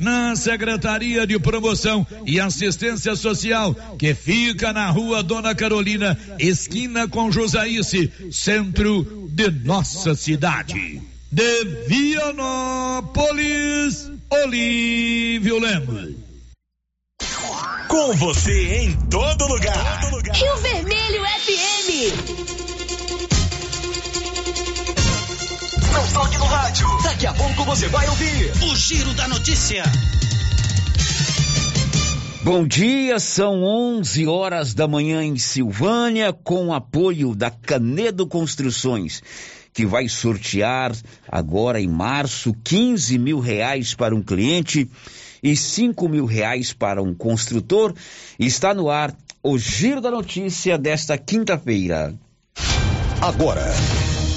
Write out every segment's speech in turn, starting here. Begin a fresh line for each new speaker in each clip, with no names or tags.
na Secretaria de Promoção e Assistência Social, que fica na rua Dona Carolina, esquina com Josaice, centro de nossa cidade. De Vianópolis, Olívio Lemos.
Com você em todo lugar.
Rio Vermelho FM.
Toque no rádio. Daqui a pouco você vai ouvir o Giro da Notícia.
Bom dia, são 11 horas da manhã em Silvânia, com apoio da Canedo Construções, que vai sortear agora em março 15 mil reais para um cliente e 5 mil reais para um construtor. Está no ar o Giro da Notícia desta quinta-feira.
Agora.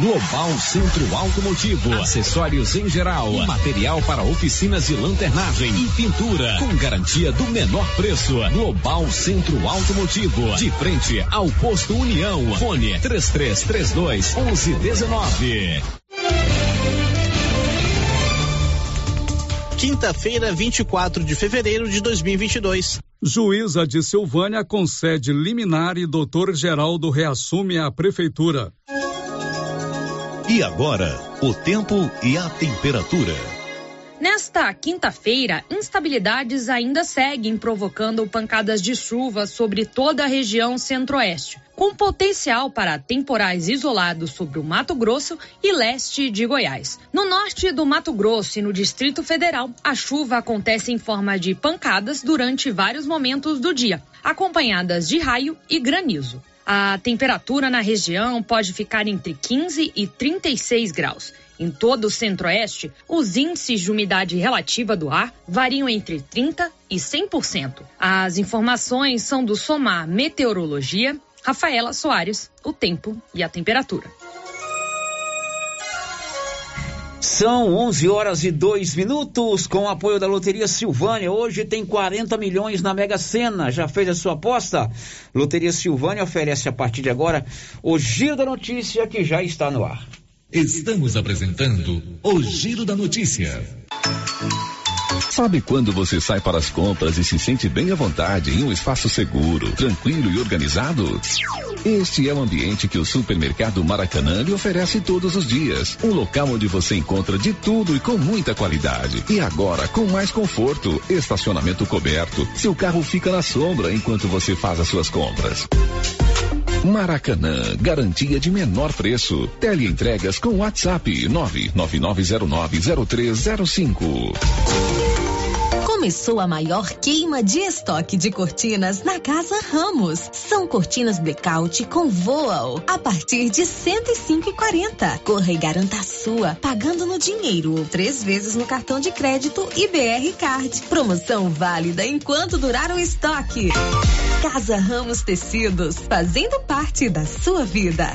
Global Centro Automotivo, acessórios em geral, material para oficinas de lanternagem e pintura, com garantia do menor preço. Global Centro Automotivo, de frente ao posto União. Fone 3332 1119.
Quinta-feira, 24 de fevereiro de 2022.
Juíza de Silvânia concede liminar e doutor Geraldo reassume a prefeitura.
E agora, o tempo e a temperatura.
Nesta quinta-feira, instabilidades ainda seguem provocando pancadas de chuva sobre toda a região centro-oeste, com potencial para temporais isolados sobre o Mato Grosso e leste de Goiás. No norte do Mato Grosso e no Distrito Federal, a chuva acontece em forma de pancadas durante vários momentos do dia, acompanhadas de raio e granizo. A temperatura na região pode ficar entre 15 e 36 graus. Em todo o centro-oeste, os índices de umidade relativa do ar variam entre 30% e 100%. As informações são do Somar Meteorologia, Rafaela Soares, o tempo e a temperatura.
São 11 horas e 2 minutos com o apoio da Loteria Silvânia. Hoje tem 40 milhões na Mega Sena. Já fez a sua aposta? Loteria Silvânia oferece a partir de agora o Giro da Notícia que já está no ar.
Estamos apresentando o Giro da Notícia.
Sabe quando você sai para as compras e se sente bem à vontade em um espaço seguro, tranquilo e organizado? Este é o ambiente que o supermercado Maracanã lhe oferece todos os dias. Um local onde você encontra de tudo e com muita qualidade. E agora com mais conforto, estacionamento coberto. Seu carro fica na sombra enquanto você faz as suas compras. Maracanã, garantia de menor preço. Teleentregas com WhatsApp 999090305.
Começou a maior queima de estoque de cortinas na Casa Ramos. São cortinas blackout com voal a partir de 105,40. Corra e garanta a sua, pagando no dinheiro ou três vezes no cartão de crédito e BR Card. Promoção válida enquanto durar o estoque. Casa Ramos Tecidos, fazendo parte da sua vida.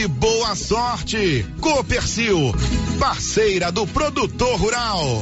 e boa sorte. Copercil, parceira do produtor rural.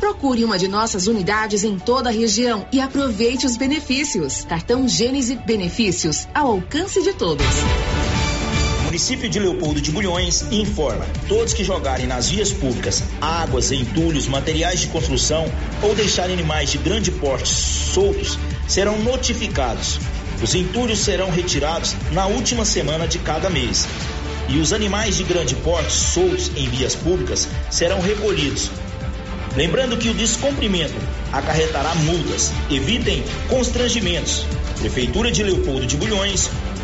Procure uma de nossas unidades em toda a região e aproveite os benefícios. Cartão Gênese Benefícios ao alcance de todos.
município de Leopoldo de Bulhões informa: todos que jogarem nas vias públicas águas, entulhos, materiais de construção ou deixarem animais de grande porte soltos serão notificados. Os entulhos serão retirados na última semana de cada mês. E os animais de grande porte soltos em vias públicas serão recolhidos. Lembrando que o descumprimento acarretará multas. Evitem constrangimentos. Prefeitura de Leopoldo de Bulhões,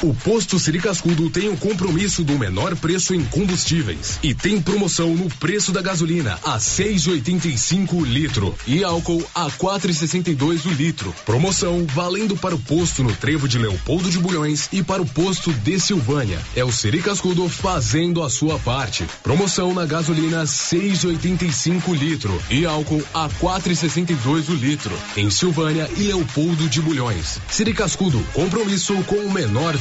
O posto Siri Cascudo tem o compromisso do menor preço em combustíveis e tem promoção no preço da gasolina a 6,85 o litro e álcool a 4,62 o litro. Promoção valendo para o posto no Trevo de Leopoldo de Bulhões e para o posto de Silvânia. É o Siri Cascudo fazendo a sua parte. Promoção na gasolina 6,85 litro e álcool a 4,62 o litro em Silvânia e Leopoldo de Bulhões. Siri Cascudo, compromisso com o menor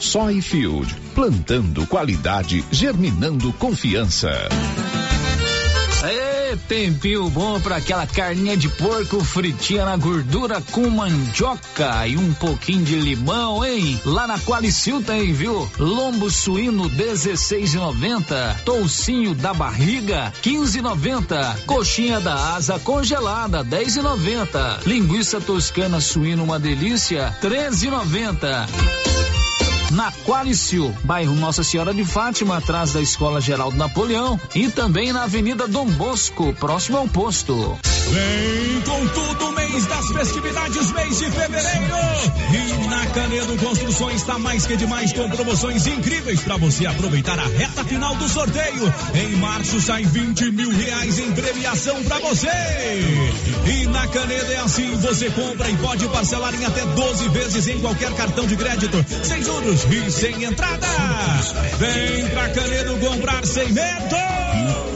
Soyfield, plantando qualidade, germinando confiança.
Aê, tempinho bom para aquela carninha de porco fritinha na gordura com mandioca e um pouquinho de limão, hein? Lá na Qualicil tem, viu? Lombo suíno 16,90, toucinho da barriga 15,90, coxinha da asa congelada 10,90, linguiça toscana suíno uma delícia 13,90. Na Qualicil, bairro Nossa Senhora de Fátima, atrás da Escola Geraldo Napoleão e também na Avenida Dom Bosco, próximo ao posto.
Vem com tudo mês das festividades, mês de fevereiro. E na Canedo Construções está mais que demais com promoções incríveis para você aproveitar a reta final do sorteio. Em março sai 20 mil reais em premiação para você. E na Canedo é assim, você compra e pode parcelar em até 12 vezes em qualquer cartão de crédito, sem juros e sem entrada. Vem pra Canedo comprar sem medo.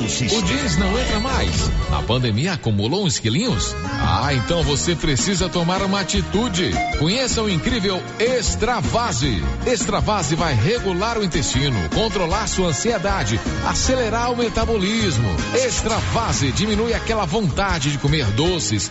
O jeans não entra mais. A pandemia acumulou uns quilinhos? Ah, então você precisa tomar uma atitude. Conheça o incrível Extravase. Extravase vai regular o intestino, controlar sua ansiedade, acelerar o metabolismo. Extravase diminui aquela vontade de comer doces,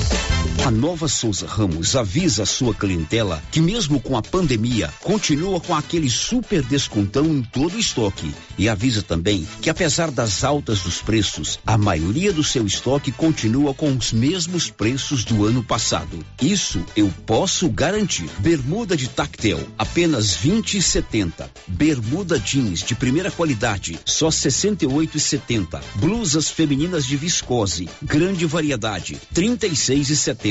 A Nova Souza Ramos avisa a sua clientela que mesmo com a pandemia, continua com aquele super descontão em todo o estoque. E avisa também que apesar das altas dos preços, a maioria do seu estoque continua com os mesmos preços do ano passado. Isso eu posso garantir. Bermuda de tactel, apenas 20 e 70. Bermuda jeans de primeira qualidade, só 68 e 70. Blusas femininas de viscose, grande variedade, 36 e 70.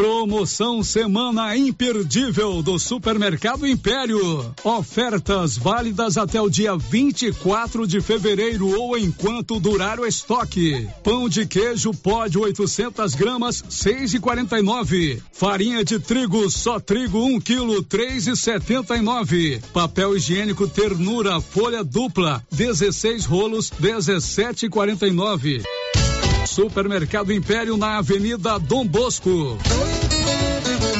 Promoção Semana Imperdível do Supermercado Império. Ofertas válidas até o dia 24 de fevereiro ou enquanto durar o estoque. Pão de queijo pó de 800 gramas, 6,49. Farinha de trigo, só trigo 1 quilo, 3,79. Papel higiênico ternura, folha dupla, 16 rolos, 17,49. Supermercado Império na Avenida Dom Bosco.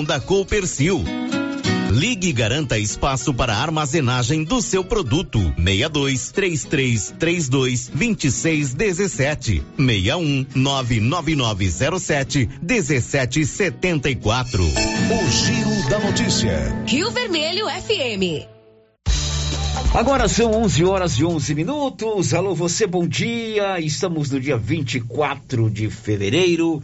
da Coopercil. Ligue e garanta espaço para armazenagem do seu produto. 62 33 32 26 17 61 99907 17 74.
O Giro da Notícia.
Rio Vermelho FM.
Agora são 11 horas e 11 minutos. Alô, você, bom dia. Estamos no dia 24 de fevereiro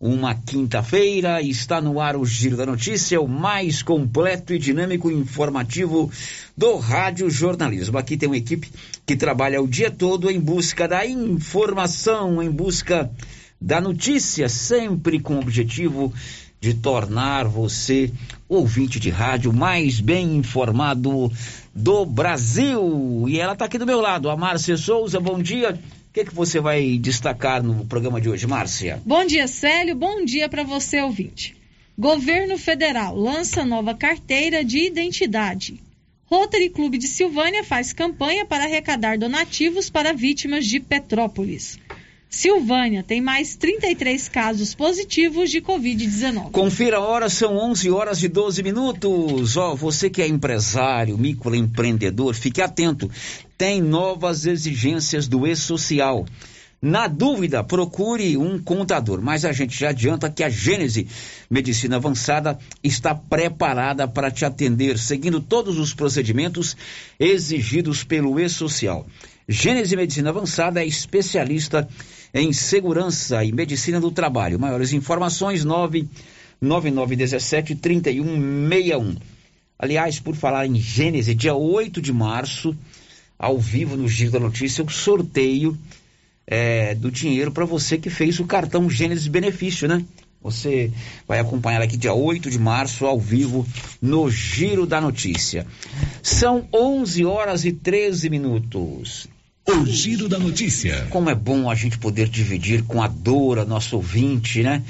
uma quinta-feira, está no ar o Giro da Notícia, o mais completo e dinâmico informativo do Rádio Jornalismo. Aqui tem uma equipe que trabalha o dia todo em busca da informação, em busca da notícia, sempre com o objetivo de tornar você ouvinte de rádio mais bem informado do Brasil. E ela está aqui do meu lado, a Márcia Souza, bom dia que, que você vai destacar no programa de hoje, Márcia?
Bom dia, Célio. Bom dia para você, ouvinte. Governo Federal lança nova carteira de identidade. Rotary Clube de Silvânia faz campanha para arrecadar donativos para vítimas de Petrópolis. Silvânia tem mais 33 casos positivos de Covid-19.
Confira a hora, são 11 horas e 12 minutos. Ó, oh, você que é empresário, microempreendedor, fique atento. Tem novas exigências do E-Social. Na dúvida, procure um contador, mas a gente já adianta que a Gênese Medicina Avançada está preparada para te atender, seguindo todos os procedimentos exigidos pelo E-Social. Gênese Medicina Avançada é especialista em segurança e medicina do trabalho. Maiores informações 99917 3161. Aliás, por falar em Gênese, dia 8 de março, ao vivo no Giro da Notícia, o sorteio é, do dinheiro para você que fez o cartão Gênesis Benefício, né? Você vai acompanhar aqui dia 8 de março, ao vivo, no Giro da Notícia. São 11 horas e 13 minutos.
O Giro da Notícia.
Como é bom a gente poder dividir com a Dora, nosso ouvinte, né?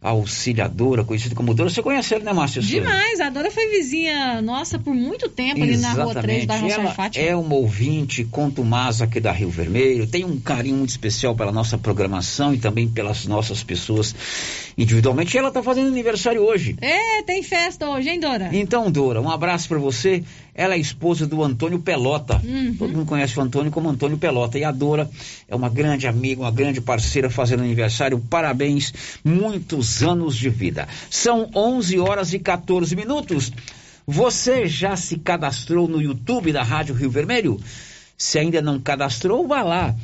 Auxiliadora, conhecida como Dora. Você conhece ela, né, Márcia?
Demais, a Dora foi vizinha nossa por muito tempo Exatamente. ali na Rua 3 da Rocha ela Fátima.
É uma ouvinte contumaz aqui da Rio Vermelho, tem um carinho muito especial pela nossa programação e também pelas nossas pessoas individualmente. E ela está fazendo aniversário hoje.
É, tem festa hoje, hein, Dora?
Então, Dora, um abraço para você. Ela é esposa do Antônio Pelota. Uhum. Todo mundo conhece o Antônio como Antônio Pelota. E a Dora é uma grande amiga, uma grande parceira fazendo aniversário. Parabéns, muitos anos de vida. São 11 horas e 14 minutos. Você já se cadastrou no YouTube da Rádio Rio Vermelho? Se ainda não cadastrou, vá lá.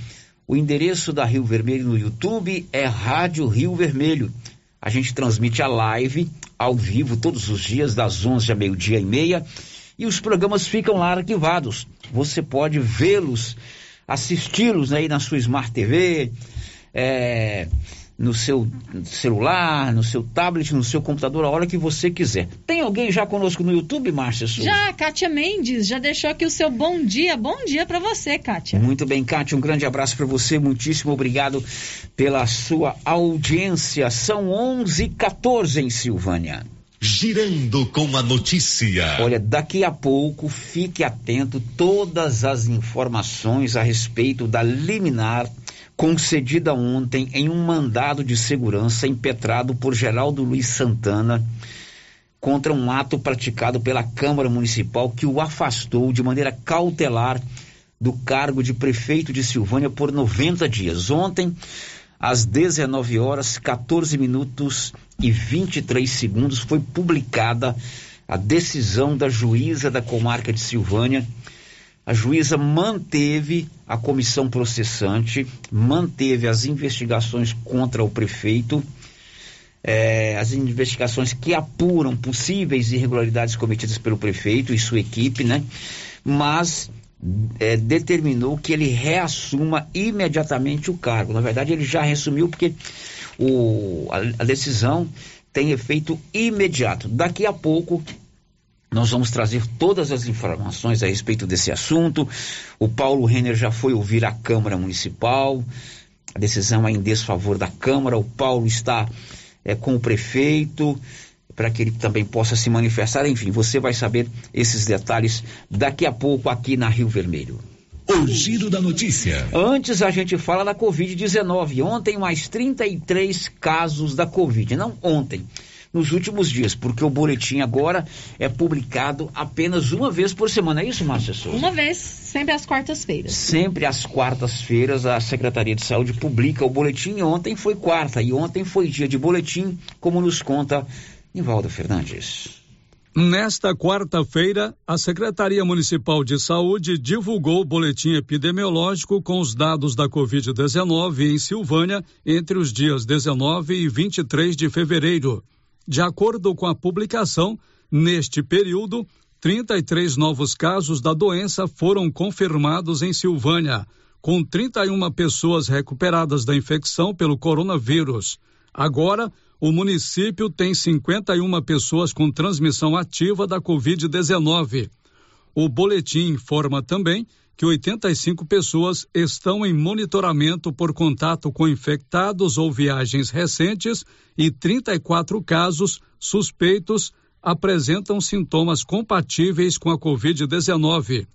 O endereço da Rio Vermelho no YouTube é Rádio Rio Vermelho. A gente transmite a live ao vivo todos os dias, das 11 a meio-dia e meia e os programas ficam lá arquivados. Você pode vê-los, assisti-los aí na sua Smart TV, é, no seu celular, no seu tablet, no seu computador, a hora que você quiser. Tem alguém já conosco no YouTube, Márcia Souza?
Já, Kátia Mendes, já deixou aqui o seu bom dia. Bom dia para você, Kátia.
Muito bem, Kátia, um grande abraço para você. Muitíssimo obrigado pela sua audiência. São 11h14 em Silvânia.
Girando com a notícia.
Olha, daqui a pouco fique atento todas as informações a respeito da liminar concedida ontem em um mandado de segurança impetrado por Geraldo Luiz Santana contra um ato praticado pela Câmara Municipal que o afastou de maneira cautelar do cargo de prefeito de Silvânia por 90 dias. Ontem, às 19 horas, 14 minutos e 23 segundos, foi publicada a decisão da juíza da comarca de Silvânia a juíza manteve a comissão processante, manteve as investigações contra o prefeito, é, as investigações que apuram possíveis irregularidades cometidas pelo prefeito e sua equipe, né? Mas é, determinou que ele reassuma imediatamente o cargo. Na verdade, ele já reassumiu porque o, a, a decisão tem efeito imediato. Daqui a pouco nós vamos trazer todas as informações a respeito desse assunto. O Paulo Renner já foi ouvir a Câmara Municipal. A decisão é em desfavor da Câmara. O Paulo está é, com o prefeito para que ele também possa se manifestar. Enfim, você vai saber esses detalhes daqui a pouco aqui na Rio Vermelho.
O giro da notícia.
Antes a gente fala da Covid-19. Ontem mais 33 casos da Covid. Não ontem nos últimos dias, porque o boletim agora é publicado apenas uma vez por semana. É isso, Márcia Souza?
Uma vez, sempre às quartas-feiras.
Sempre às quartas-feiras a Secretaria de Saúde publica o boletim. Ontem foi quarta e ontem foi dia de boletim, como nos conta Nivaldo Fernandes.
Nesta quarta-feira, a Secretaria Municipal de Saúde divulgou o boletim epidemiológico com os dados da Covid-19 em Silvânia entre os dias 19 e 23 de fevereiro. De acordo com a publicação, neste período, 33 novos casos da doença foram confirmados em Silvânia, com 31 pessoas recuperadas da infecção pelo coronavírus. Agora, o município tem 51 pessoas com transmissão ativa da Covid-19. O boletim informa também que 85 pessoas estão em monitoramento por contato com infectados ou viagens recentes e 34 casos suspeitos apresentam sintomas compatíveis com a Covid-19.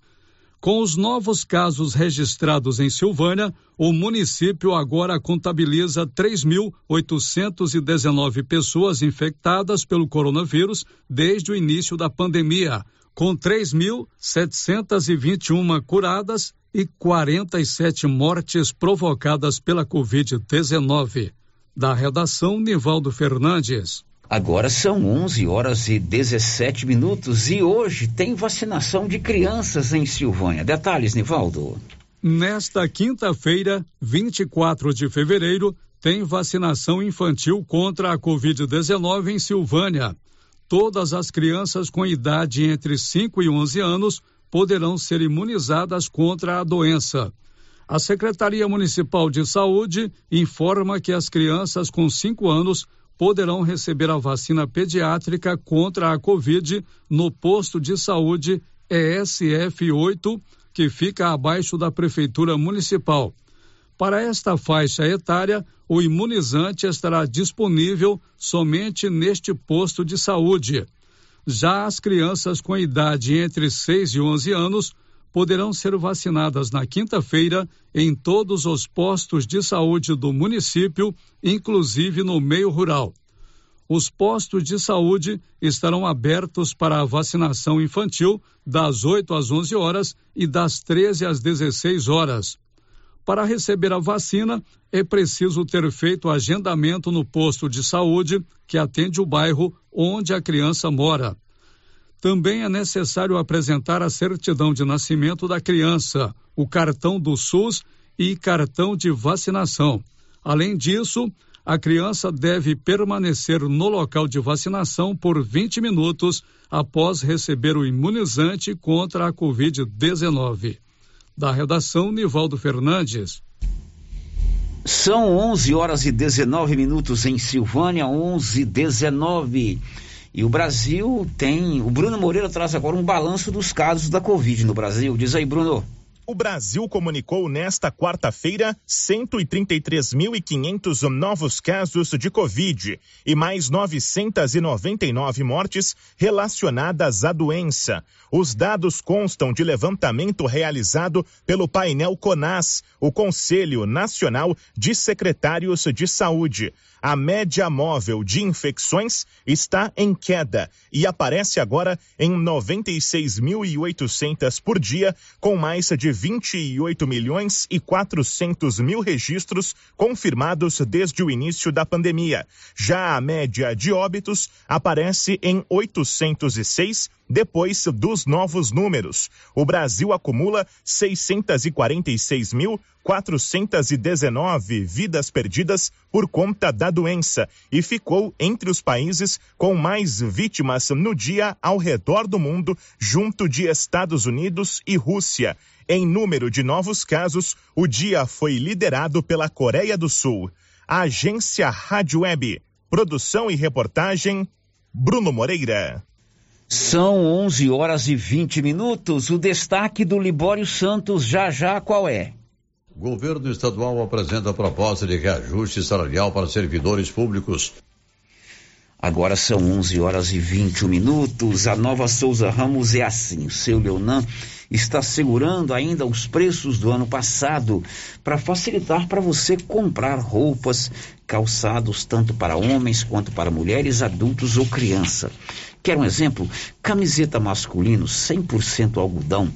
Com os novos casos registrados em Silvânia, o município agora contabiliza 3.819 pessoas infectadas pelo coronavírus desde o início da pandemia, com 3.721 curadas e 47 mortes provocadas pela Covid-19. Da redação, Nivaldo Fernandes.
Agora são 11 horas e 17 minutos e hoje tem vacinação de crianças em Silvânia. Detalhes, Nivaldo.
Nesta quinta-feira, 24 de fevereiro, tem vacinação infantil contra a Covid-19 em Silvânia todas as crianças com idade entre 5 e 11 anos poderão ser imunizadas contra a doença. A Secretaria Municipal de Saúde informa que as crianças com 5 anos poderão receber a vacina pediátrica contra a Covid no posto de saúde ESF 8, que fica abaixo da Prefeitura Municipal. Para esta faixa etária, o imunizante estará disponível somente neste posto de saúde. Já as crianças com idade entre 6 e 11 anos poderão ser vacinadas na quinta-feira em todos os postos de saúde do município, inclusive no meio rural. Os postos de saúde estarão abertos para a vacinação infantil das 8 às 11 horas e das 13 às 16 horas. Para receber a vacina, é preciso ter feito agendamento no posto de saúde que atende o bairro onde a criança mora. Também é necessário apresentar a certidão de nascimento da criança, o cartão do SUS e cartão de vacinação. Além disso, a criança deve permanecer no local de vacinação por 20 minutos após receber o imunizante contra a Covid-19. Da redação, Nivaldo Fernandes.
São 11 horas e 19 minutos em Silvânia, 11 19. E o Brasil tem. O Bruno Moreira traz agora um balanço dos casos da Covid no Brasil. Diz aí, Bruno.
O Brasil comunicou nesta quarta-feira 133.500 novos casos de Covid e mais 999 mortes relacionadas à doença. Os dados constam de levantamento realizado pelo painel CONAS, o Conselho Nacional de Secretários de Saúde a média móvel de infecções está em queda e aparece agora em 96.800 por dia, com mais de 28 milhões e 400 mil registros confirmados desde o início da pandemia. Já a média de óbitos aparece em 806 depois dos novos números. O Brasil acumula 646.419 vidas perdidas por conta da doença e ficou entre os países com mais vítimas no dia ao redor do mundo, junto de Estados Unidos e Rússia. Em número de novos casos, o dia foi liderado pela Coreia do Sul. A agência Rádio Web. Produção e reportagem Bruno Moreira.
São 11 horas e 20 minutos. O destaque do Libório Santos já já qual é?
O governo estadual apresenta a proposta de reajuste salarial para servidores públicos.
Agora são 11 horas e 21 minutos. A nova Souza Ramos é assim. O seu Leonan está segurando ainda os preços do ano passado para facilitar para você comprar roupas, calçados tanto para homens quanto para mulheres, adultos ou criança. Quer um exemplo? Camiseta masculino 100% algodão,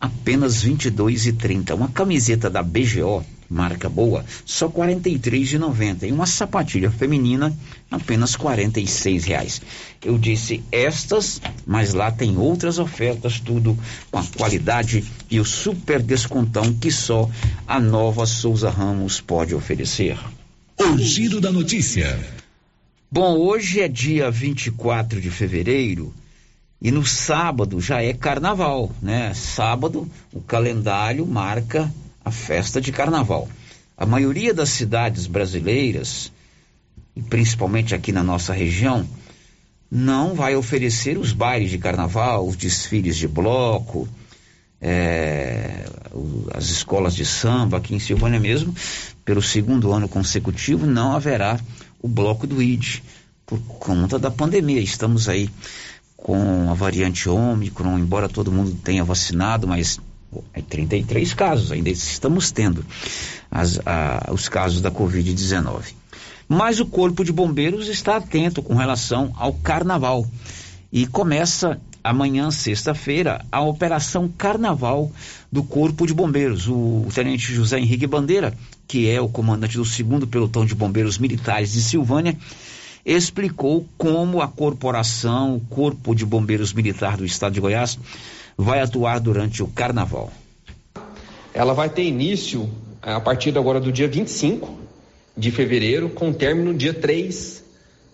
apenas R$ 22,30. Uma camiseta da BGO, marca boa, só R$ 43,90. E uma sapatilha feminina, apenas R$ 46,00. Eu disse estas, mas lá tem outras ofertas, tudo com a qualidade e o super descontão que só a nova Souza Ramos pode oferecer.
O giro da notícia.
Bom, hoje é dia 24 de fevereiro e no sábado já é carnaval, né? Sábado o calendário marca a festa de carnaval. A maioria das cidades brasileiras, e principalmente aqui na nossa região, não vai oferecer os bailes de carnaval, os desfiles de bloco, é, as escolas de samba aqui em Silvânia mesmo, pelo segundo ano consecutivo, não haverá o bloco do ID, por conta da pandemia. Estamos aí com a variante Ômicron, embora todo mundo tenha vacinado, mas é 33 casos, ainda estamos tendo as, a, os casos da Covid-19. Mas o Corpo de Bombeiros está atento com relação ao carnaval e começa amanhã, sexta-feira, a Operação Carnaval do Corpo de Bombeiros. O, Tenente José Henrique Bandeira que é o comandante do segundo pelotão de bombeiros militares de Silvânia, explicou como a corporação, o Corpo de Bombeiros Militar do Estado de Goiás, vai atuar durante o carnaval.
Ela vai ter início eh, a partir agora do dia 25 de fevereiro, com término dia 3,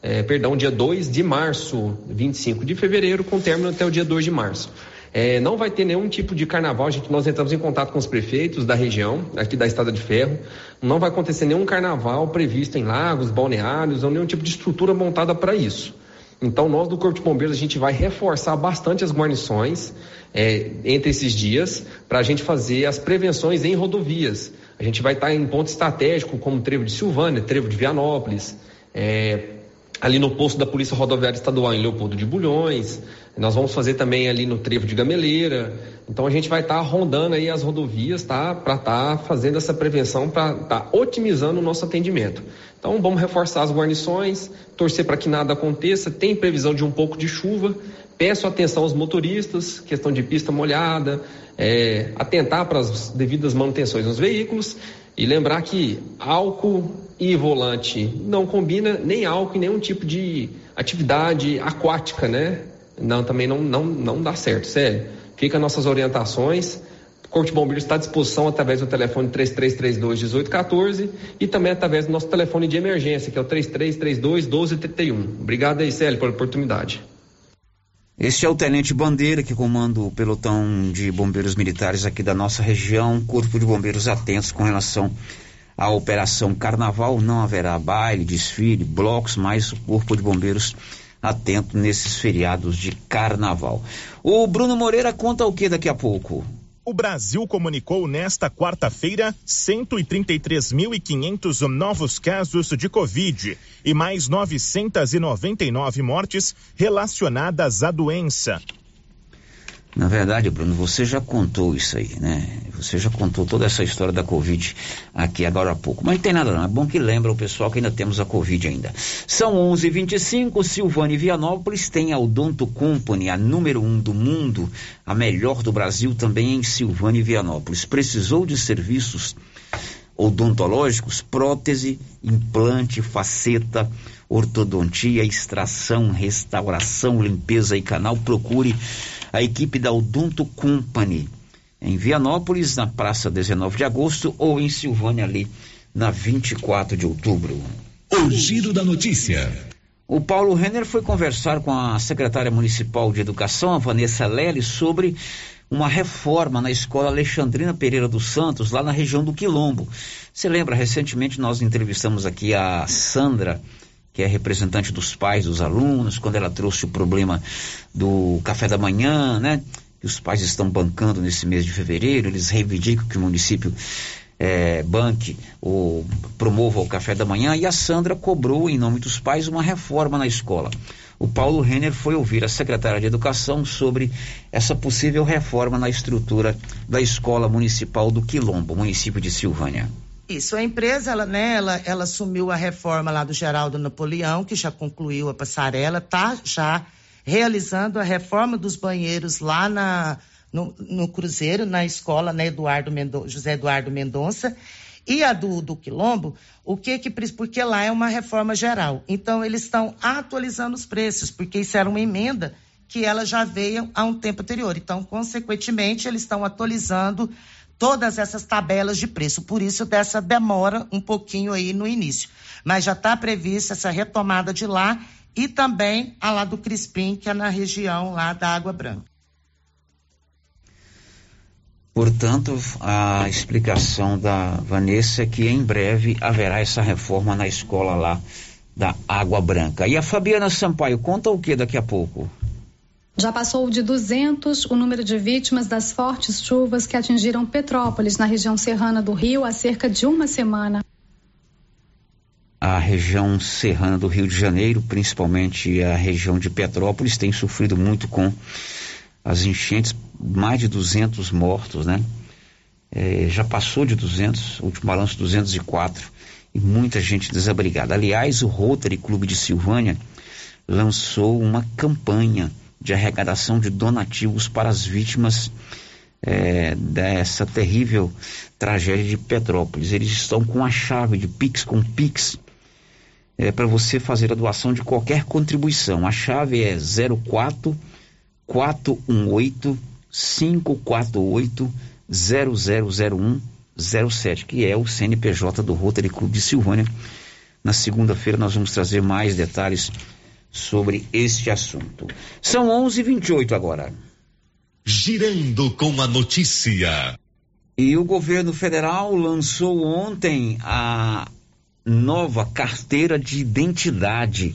eh, perdão, dia 2 de março, 25 de fevereiro, com término até o dia 2 de março. É, não vai ter nenhum tipo de carnaval. Gente, nós entramos em contato com os prefeitos da região, aqui da Estrada de Ferro. Não vai acontecer nenhum carnaval previsto em lagos, balneários ou nenhum tipo de estrutura montada para isso. Então, nós do Corpo de Bombeiros, a gente vai reforçar bastante as guarnições é, entre esses dias para a gente fazer as prevenções em rodovias. A gente vai estar em ponto estratégico, como Trevo de Silvânia, Trevo de Vianópolis, é, ali no posto da Polícia Rodoviária Estadual em Leopoldo de Bulhões, nós vamos fazer também ali no trevo de Gameleira. Então a gente vai estar tá rondando aí as rodovias, tá? Para estar tá fazendo essa prevenção, para estar tá otimizando o nosso atendimento. Então vamos reforçar as guarnições, torcer para que nada aconteça. Tem previsão de um pouco de chuva. Peço atenção aos motoristas, questão de pista molhada, é, atentar para as devidas manutenções nos veículos e lembrar que álcool e volante não combina nem álcool e nenhum tipo de atividade aquática, né? não, também não, não, não dá certo, sério. Fica nossas orientações. O Corpo de Bombeiros está à disposição através do telefone 3332 1814 e também através do nosso telefone de emergência, que é o 3332 1231. Obrigado aí, Célio, pela oportunidade.
Este é o Tenente Bandeira, que comanda o pelotão de bombeiros militares aqui da nossa região, Corpo de Bombeiros atentos com relação a Operação Carnaval, não haverá baile, desfile, blocos, mas o Corpo de Bombeiros atento nesses feriados de carnaval. O Bruno Moreira conta o que daqui a pouco?
O Brasil comunicou nesta quarta-feira 133.500 novos casos de Covid e mais 999 mortes relacionadas à doença.
Na verdade, Bruno, você já contou isso aí, né? Você já contou toda essa história da Covid aqui agora há pouco. Mas não tem nada não, é bom que lembra o pessoal que ainda temos a Covid ainda. São 11:25. h 25 Silvânia e Vianópolis tem a Odonto Company, a número um do mundo, a melhor do Brasil também em Silvânia e Vianópolis. Precisou de serviços odontológicos, prótese, implante, faceta, ortodontia, extração, restauração, limpeza e canal, procure a equipe da Odonto Company em Vianópolis, na Praça 19 de Agosto, ou em Silvânia, ali na 24 de outubro.
O Giro da Notícia.
O Paulo Renner foi conversar com a secretária municipal de educação, a Vanessa Lely, sobre uma reforma na escola Alexandrina Pereira dos Santos, lá na região do Quilombo. Você lembra, recentemente nós entrevistamos aqui a Sandra que é representante dos pais dos alunos, quando ela trouxe o problema do café da manhã, né? Que os pais estão bancando nesse mês de fevereiro, eles reivindicam que o município é, banque ou promova o café da manhã e a Sandra cobrou, em nome dos pais, uma reforma na escola. O Paulo Renner foi ouvir a secretária de Educação sobre essa possível reforma na estrutura da Escola Municipal do Quilombo, município de Silvânia.
Isso, a empresa, ela, né, ela, ela assumiu a reforma lá do Geraldo Napoleão, que já concluiu a passarela, tá já realizando a reforma dos banheiros lá na, no, no Cruzeiro, na escola né, Eduardo Mendonça, José Eduardo Mendonça. E a do, do Quilombo, o que que porque lá é uma reforma geral. Então eles estão atualizando os preços, porque isso era uma emenda que ela já veio há um tempo anterior. Então, consequentemente, eles estão atualizando todas essas tabelas de preço. Por isso, dessa demora um pouquinho aí no início. Mas já está prevista essa retomada de lá e também a lá do Crispim, que é na região lá da Água Branca.
Portanto, a explicação da Vanessa é que em breve haverá essa reforma na escola lá da Água Branca. E a Fabiana Sampaio conta o que daqui a pouco?
Já passou de 200 o número de vítimas das fortes chuvas que atingiram Petrópolis, na região serrana do Rio, há cerca de uma semana.
A região serrana do Rio de Janeiro, principalmente a região de Petrópolis, tem sofrido muito com as enchentes, mais de 200 mortos, né? É, já passou de 200, último balanço 204, e muita gente desabrigada. Aliás, o Rotary Clube de Silvânia lançou uma campanha de arrecadação de donativos para as vítimas é, dessa terrível tragédia de Petrópolis. Eles estão com a chave de Pix com Pix é, para você fazer a doação de qualquer contribuição. A chave é 04 418 548 0001 07, que é o CNPJ do Rotary Clube de Silvânia. Na segunda-feira nós vamos trazer mais detalhes sobre este assunto. São 11:28 agora.
Girando com a notícia.
E o governo federal lançou ontem a nova carteira de identidade.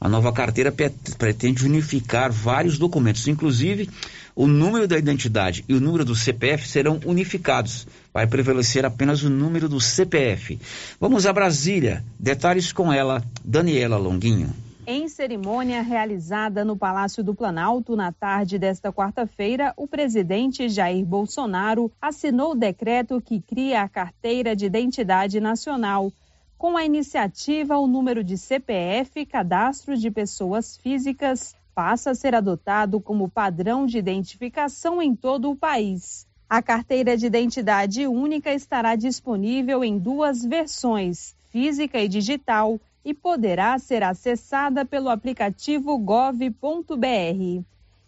A nova carteira pretende unificar vários documentos, inclusive o número da identidade e o número do CPF serão unificados. Vai prevalecer apenas o número do CPF. Vamos a Brasília. Detalhes com ela, Daniela Longuinho.
Em cerimônia realizada no Palácio do Planalto na tarde desta quarta-feira, o presidente Jair Bolsonaro assinou o decreto que cria a Carteira de Identidade Nacional. Com a iniciativa, o número de CPF, cadastro de pessoas físicas, passa a ser adotado como padrão de identificação em todo o país. A carteira de identidade única estará disponível em duas versões, física e digital e poderá ser acessada pelo aplicativo gov.br.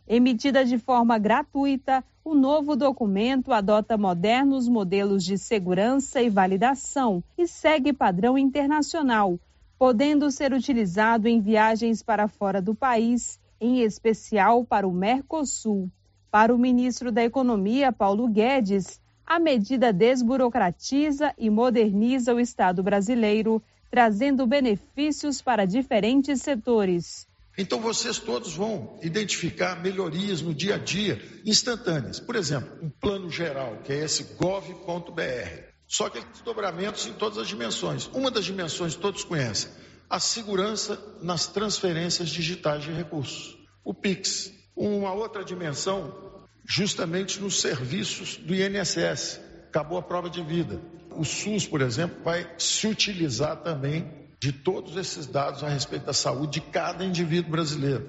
Emitida de forma gratuita, o novo documento adota modernos modelos de segurança e validação e segue padrão internacional, podendo ser utilizado em viagens para fora do país, em especial para o Mercosul. Para o ministro da Economia, Paulo Guedes, A medida desburocratiza e moderniza o Estado brasileiro, trazendo benefícios para diferentes setores.
Então vocês todos vão identificar melhorias no dia a dia, instantâneas. Por exemplo, um plano geral, que é esse gov.br. Só que desdobramentos em todas as dimensões. Uma das dimensões todos conhecem, a segurança nas transferências digitais de recursos. O Pix. Uma outra dimensão, justamente nos serviços do INSS. Acabou a prova de vida. O SUS, por exemplo, vai se utilizar também de todos esses dados a respeito da saúde de cada indivíduo brasileiro.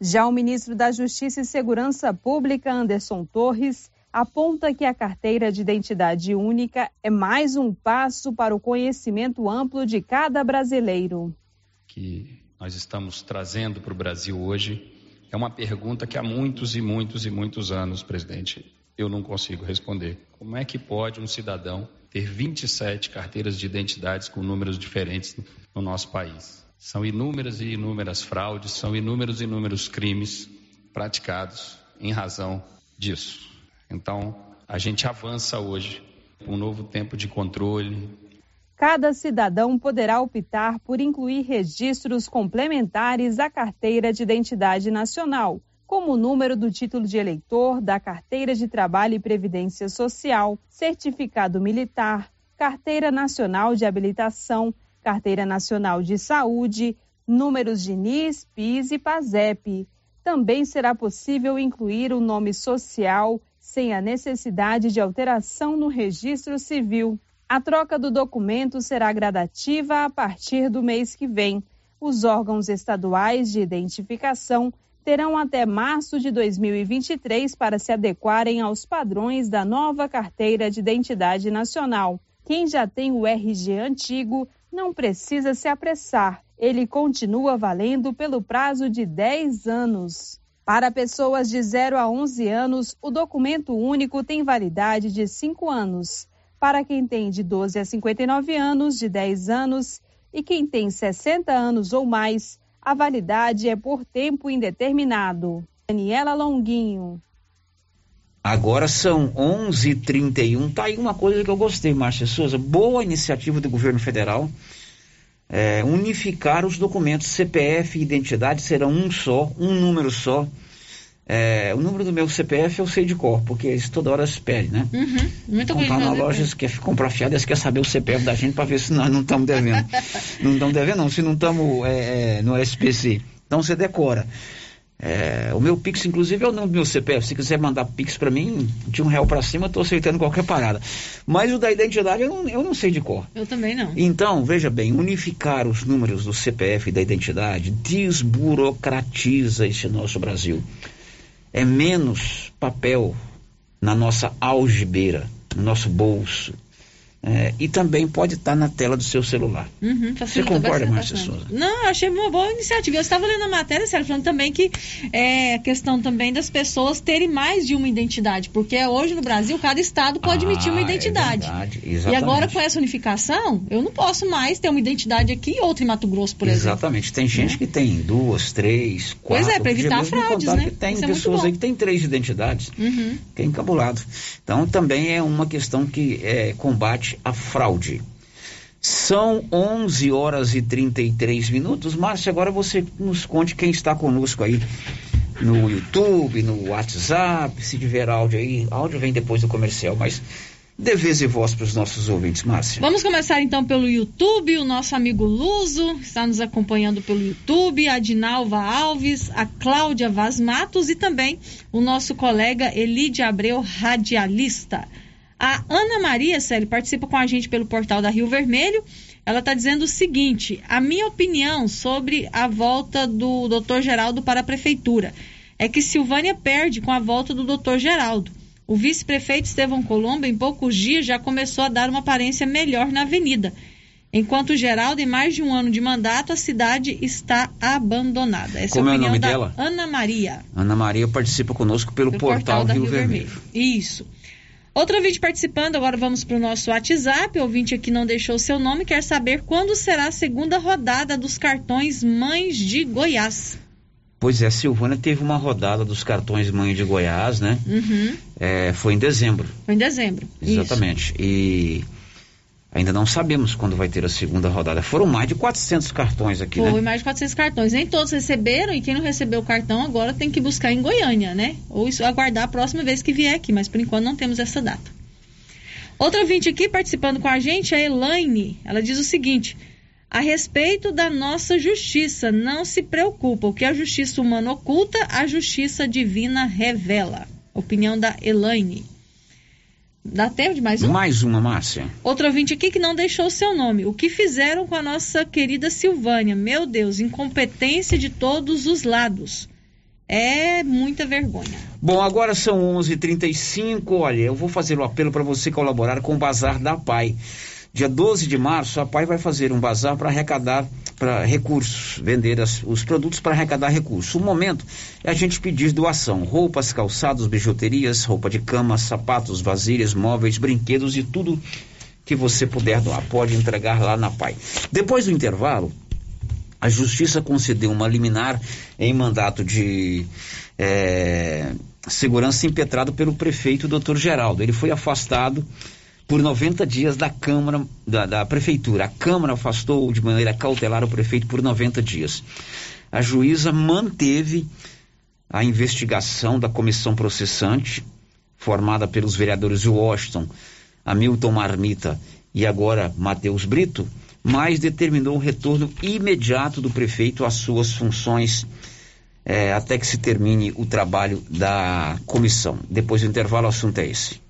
Já o ministro da Justiça e Segurança Pública, Anderson Torres, aponta que a carteira de identidade única é mais um passo para o conhecimento amplo de cada brasileiro.
Que nós estamos trazendo para o Brasil hoje é uma pergunta que há muitos e muitos e muitos anos, presidente, eu não consigo responder. Como é que pode um cidadão ter 27 carteiras de identidades com números diferentes no nosso país. São inúmeras e inúmeras fraudes, são inúmeros e inúmeros crimes praticados em razão disso. Então, a gente avança hoje um novo tempo de controle.
Cada cidadão poderá optar por incluir registros complementares à carteira de identidade nacional como o número do título de eleitor, da carteira de trabalho e previdência social, certificado militar, carteira nacional de habilitação, carteira nacional de saúde, números de NIS, PIS e PASEP. Também será possível incluir o nome social sem a necessidade de alteração no registro civil. A troca do documento será gradativa a partir do mês que vem. Os órgãos estaduais de identificação terão até março de 2023 para se adequarem aos padrões da nova carteira de identidade nacional. Quem já tem o RG antigo não precisa se apressar. Ele continua valendo pelo prazo de 10 anos. Para pessoas de 0 a 11 anos, o documento único tem validade de 5 anos. Para quem tem de 12 a 59 anos, de 10 anos. E quem tem 60 anos ou mais, a validade é por tempo indeterminado. Daniela Longuinho.
Agora são 11:31. Tá aí uma coisa que eu gostei, Márcia Souza. Boa iniciativa do governo federal. É, unificar os documentos CPF e identidade serão um só, um número só. É, o número do meu CPF eu sei de cor, porque isso toda hora se pede, né?
Uhum, muita
Comprar na loja, você quer comprar fiado, você quer saber o CPF da gente para ver se nós não estamos devendo. não estamos devendo, não, se não estamos é, é, no SPC. Então você decora. É, o meu Pix, inclusive, é o nome do meu CPF. Se quiser mandar Pix para mim, de um real para cima, estou aceitando qualquer parada. Mas o da identidade eu não, eu não sei de cor.
Eu também não.
Então, veja bem, unificar os números do CPF e da identidade desburocratiza esse nosso Brasil é menos papel na nossa algibeira, no nosso bolso. É, e também pode estar na tela do seu celular.
Uhum,
Você concorda, Márcia Souza?
Não, achei uma boa iniciativa. Eu estava lendo a matéria, Sérgio, falando também que é questão também das pessoas terem mais de uma identidade, porque hoje no Brasil cada estado pode ah, emitir uma identidade.
É verdade, exatamente.
E agora com essa unificação, eu não posso mais ter uma identidade aqui e outra em Mato Grosso, por exemplo.
Exatamente. Tem gente é. que tem duas, três, quatro.
Pois é, para evitar fraudes, né?
Tem Isso é pessoas é aí que tem três identidades.
Uhum.
Que é encabulado. Então também é uma questão que é, combate a fraude. São 11 horas e 33 minutos. Márcia, agora você nos conte quem está conosco aí no YouTube, no WhatsApp, se tiver áudio aí. Áudio vem depois do comercial, mas dê vez e voz para os nossos ouvintes, Márcia.
Vamos começar então pelo YouTube. O nosso amigo Luso está nos acompanhando pelo YouTube, a Dinalva Alves, a Cláudia Vaz Matos e também o nosso colega Elide Abreu, radialista. A Ana Maria, Célio, participa com a gente pelo portal da Rio Vermelho. Ela está dizendo o seguinte: a minha opinião sobre a volta do doutor Geraldo para a prefeitura é que Silvânia perde com a volta do doutor Geraldo. O vice-prefeito Estevão Colombo, em poucos dias, já começou a dar uma aparência melhor na avenida. Enquanto Geraldo, em mais de um ano de mandato, a cidade está abandonada. Essa
Como
é a
é o nome
da
dela?
Ana Maria.
Ana Maria participa conosco pelo,
pelo
portal,
da
Rio,
Rio
Vermelho.
Vermelho. Isso. Outro ouvinte participando, agora vamos para o nosso WhatsApp. O ouvinte aqui não deixou seu nome, quer saber quando será a segunda rodada dos cartões Mães de Goiás.
Pois é, Silvânia teve uma rodada dos cartões Mãe de Goiás, né?
Uhum.
É, foi em dezembro.
Foi em dezembro.
Exatamente. Isso. E ainda não sabemos quando vai ter a segunda rodada. Foram mais de 400 cartões aqui,
Foi
né?
mais de 400 cartões. Nem todos receberam e quem não recebeu o cartão agora tem que buscar em Goiânia, né? Ou isso, aguardar a próxima vez que vier aqui, mas por enquanto não temos essa data. Outra ouvinte aqui participando com a gente, a Elaine. Ela diz o seguinte: a respeito da nossa justiça, não se preocupa. O que a justiça humana oculta, a justiça divina revela. Opinião da Elaine. Dá tempo de mais um?
Mais uma, Márcia.
Outro ouvinte aqui que não deixou o seu nome. O que fizeram com a nossa querida Silvânia? Meu Deus, incompetência de todos os lados. É muita vergonha.
Bom, agora são 11:35. h 35 Olha, eu vou fazer o apelo para você colaborar com o Bazar da Pai. Dia 12 de março, a PAI vai fazer um bazar para arrecadar para recursos, vender as, os produtos para arrecadar recursos. O momento é a gente pedir doação: roupas, calçados, bijuterias, roupa de cama, sapatos, vasilhas, móveis, brinquedos e tudo que você puder doar. Pode entregar lá na PAI. Depois do intervalo, a Justiça concedeu uma liminar em mandato de é, segurança impetrado pelo prefeito Dr. Geraldo. Ele foi afastado por 90 dias da Câmara, da, da, Prefeitura. A Câmara afastou de maneira cautelar o prefeito por 90 dias. A juíza manteve a investigação da comissão processante, formada pelos vereadores Washington, Hamilton Marmita e agora Matheus Brito, mas determinou o retorno imediato do prefeito às suas funções é, até que se termine o trabalho da comissão. Depois do intervalo, o assunto é esse.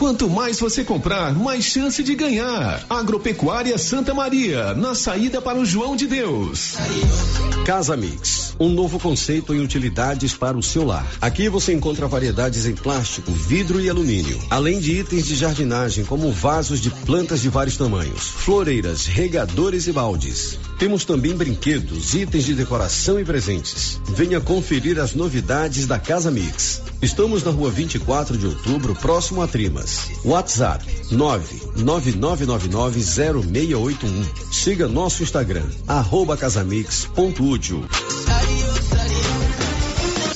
Quanto mais você comprar, mais chance de ganhar. Agropecuária Santa Maria, na saída para o João de Deus.
Casa Mix, um novo conceito em utilidades para o seu lar. Aqui você encontra variedades em plástico, vidro e alumínio, além de itens de jardinagem como vasos de plantas de vários tamanhos, floreiras, regadores e baldes. Temos também brinquedos, itens de decoração e presentes. Venha conferir as novidades da Casa Mix. Estamos na rua 24 de outubro, próximo a Trimas. WhatsApp 999990681. Siga nosso Instagram, arroba casamix.útil.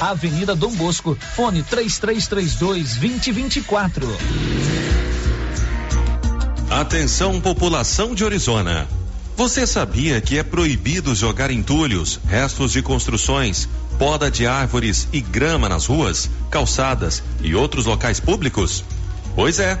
Avenida Dom Bosco, fone 3332 2024.
Atenção, população de Orizona. Você sabia que é proibido jogar entulhos, restos de construções, poda de árvores e grama nas ruas, calçadas e outros locais públicos? Pois é,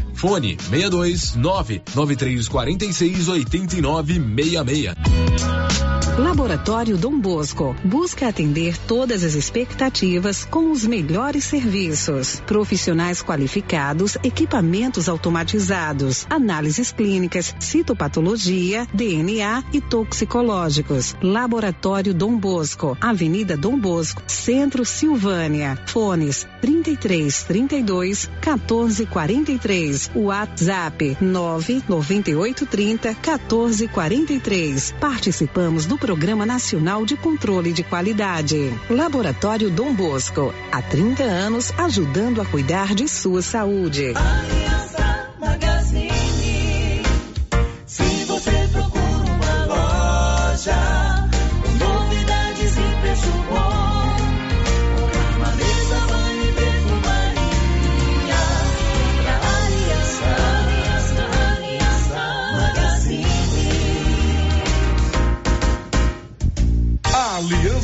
Fone 62 99346 8966.
Laboratório Dom Bosco busca atender todas as expectativas com os melhores serviços. Profissionais qualificados, equipamentos automatizados, análises clínicas, citopatologia, DNA e toxicológicos. Laboratório Dom Bosco, Avenida Dom Bosco, Centro Silvânia. Fones 33 32 14 43. WhatsApp 998 30 14 43. Participamos do Programa Nacional de Controle de Qualidade. Laboratório Dom Bosco, há 30 anos ajudando a cuidar de sua saúde.
Aliança.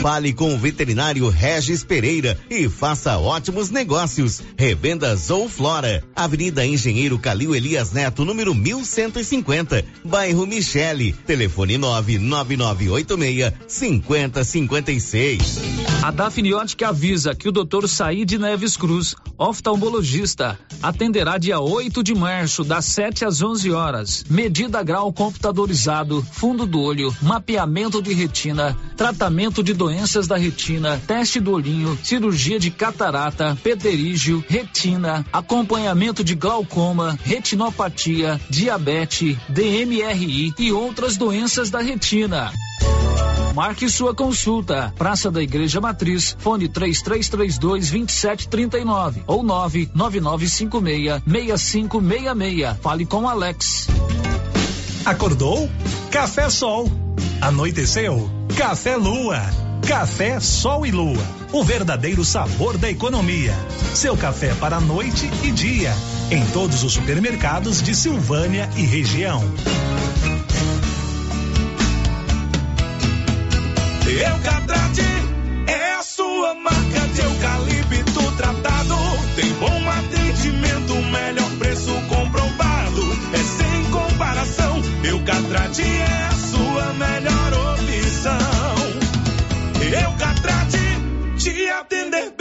Fale com o veterinário Regis Pereira e faça ótimos negócios. Revendas ou Flora, Avenida Engenheiro Calil Elias Neto, número 1150, bairro Michele. Telefone 99986 5056.
A Dafniótica avisa que o Dr. Said Neves Cruz, oftalmologista, atenderá dia 8 de março, das 7 às 11 horas. Medida grau computadorizado, fundo do olho, mapeamento de retina, tratamento de doenças da retina, teste do olhinho, cirurgia de catarata, pterígio, retina, acompanhamento de glaucoma, retinopatia, diabetes, DMRI e outras doenças da retina. Marque sua consulta. Praça da Igreja Matriz, fone 3332 2739 ou 99956 6566. Fale com Alex.
Acordou? Café Sol. Anoiteceu? Café Lua. Café Sol e Lua. O verdadeiro sabor da economia. Seu café para noite e dia. Em todos os supermercados de Silvânia e região.
Eucatrate é a sua marca de eucalipto tratado. Tem bom atendimento, melhor preço comprovado. É sem comparação. Eucatrate é a Eucatrate te atender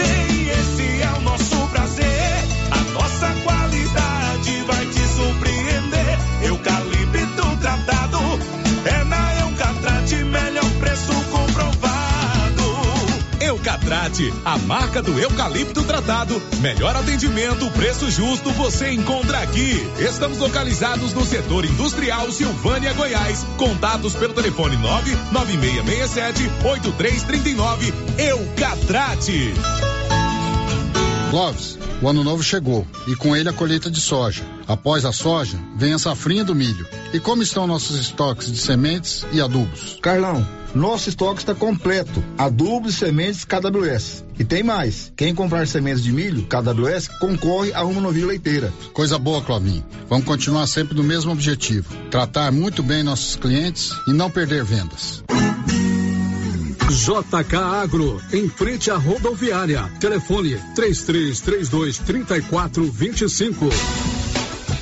Eucatrate, a marca do eucalipto tratado. Melhor atendimento, preço justo você encontra aqui. Estamos localizados no setor industrial Silvânia, Goiás. Contatos pelo telefone 99667 8339. Eucatrate.
Clóvis, o ano novo chegou e com ele a colheita de soja. Após a soja, vem a safrinha do milho. E como estão nossos estoques de sementes e adubos?
Carlão, nosso estoque está completo. Adubos e sementes KWS. E tem mais. Quem comprar sementes de milho KWS concorre a uma novilha leiteira.
Coisa boa, Clovinho. Vamos continuar sempre no mesmo objetivo: tratar muito bem nossos clientes e não perder vendas.
JK Agro, em frente à rodoviária. Telefone 3332 3425.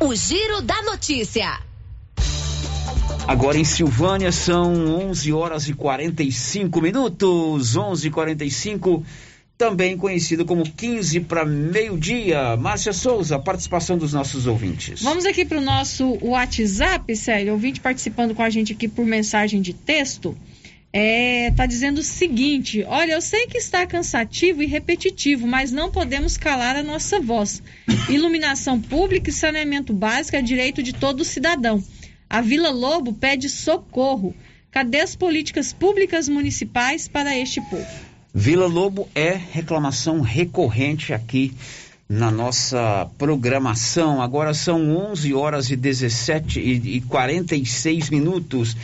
O Giro da Notícia.
Agora em Silvânia são 11 horas e 45 minutos. 11 e 45 também conhecido como 15 para meio-dia. Márcia Souza, participação dos nossos ouvintes.
Vamos aqui para o nosso WhatsApp, sério, ouvinte participando com a gente aqui por mensagem de texto. É, tá dizendo o seguinte: olha, eu sei que está cansativo e repetitivo, mas não podemos calar a nossa voz. Iluminação pública e saneamento básico é direito de todo cidadão. A Vila Lobo pede socorro. Cadê as políticas públicas municipais para este povo?
Vila Lobo é reclamação recorrente aqui na nossa programação. Agora são 11 horas e 17 e, e 46 minutos.